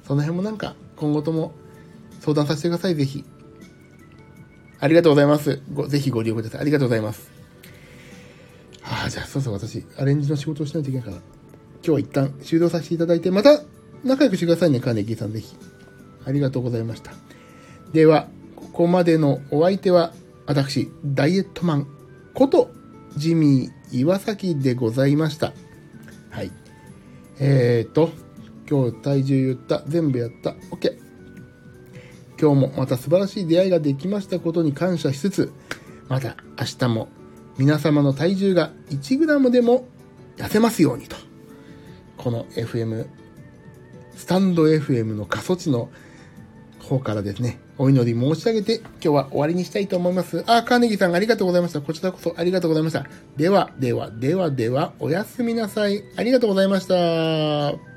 その辺もなんか、今後とも相談させてください、ぜひ。ありがとうございます。ごぜひご利用ください。ありがとうございます。ああ、じゃあ、そうそう、私、アレンジの仕事をしないといけないから、今日は一旦終了させていただいて、また仲良くしてくださいね、カーネギーさん、ぜひ。ありがとうございました。では、ここまでのお相手は、私、ダイエットマンこと、ジミー岩崎でございました。はい。えーと、今日体重言った、全部やった、OK。今日もまた素晴らしい出会いができましたことに感謝しつつ、また明日も皆様の体重が 1g でも痩せますようにと。この FM、スタンド FM の過疎地の方からですね、お祈り申し上げて、今日は終わりにしたいと思います。あ、カーネギーさんありがとうございました。こちらこそありがとうございました。では、では、では、では、おやすみなさい。ありがとうございました。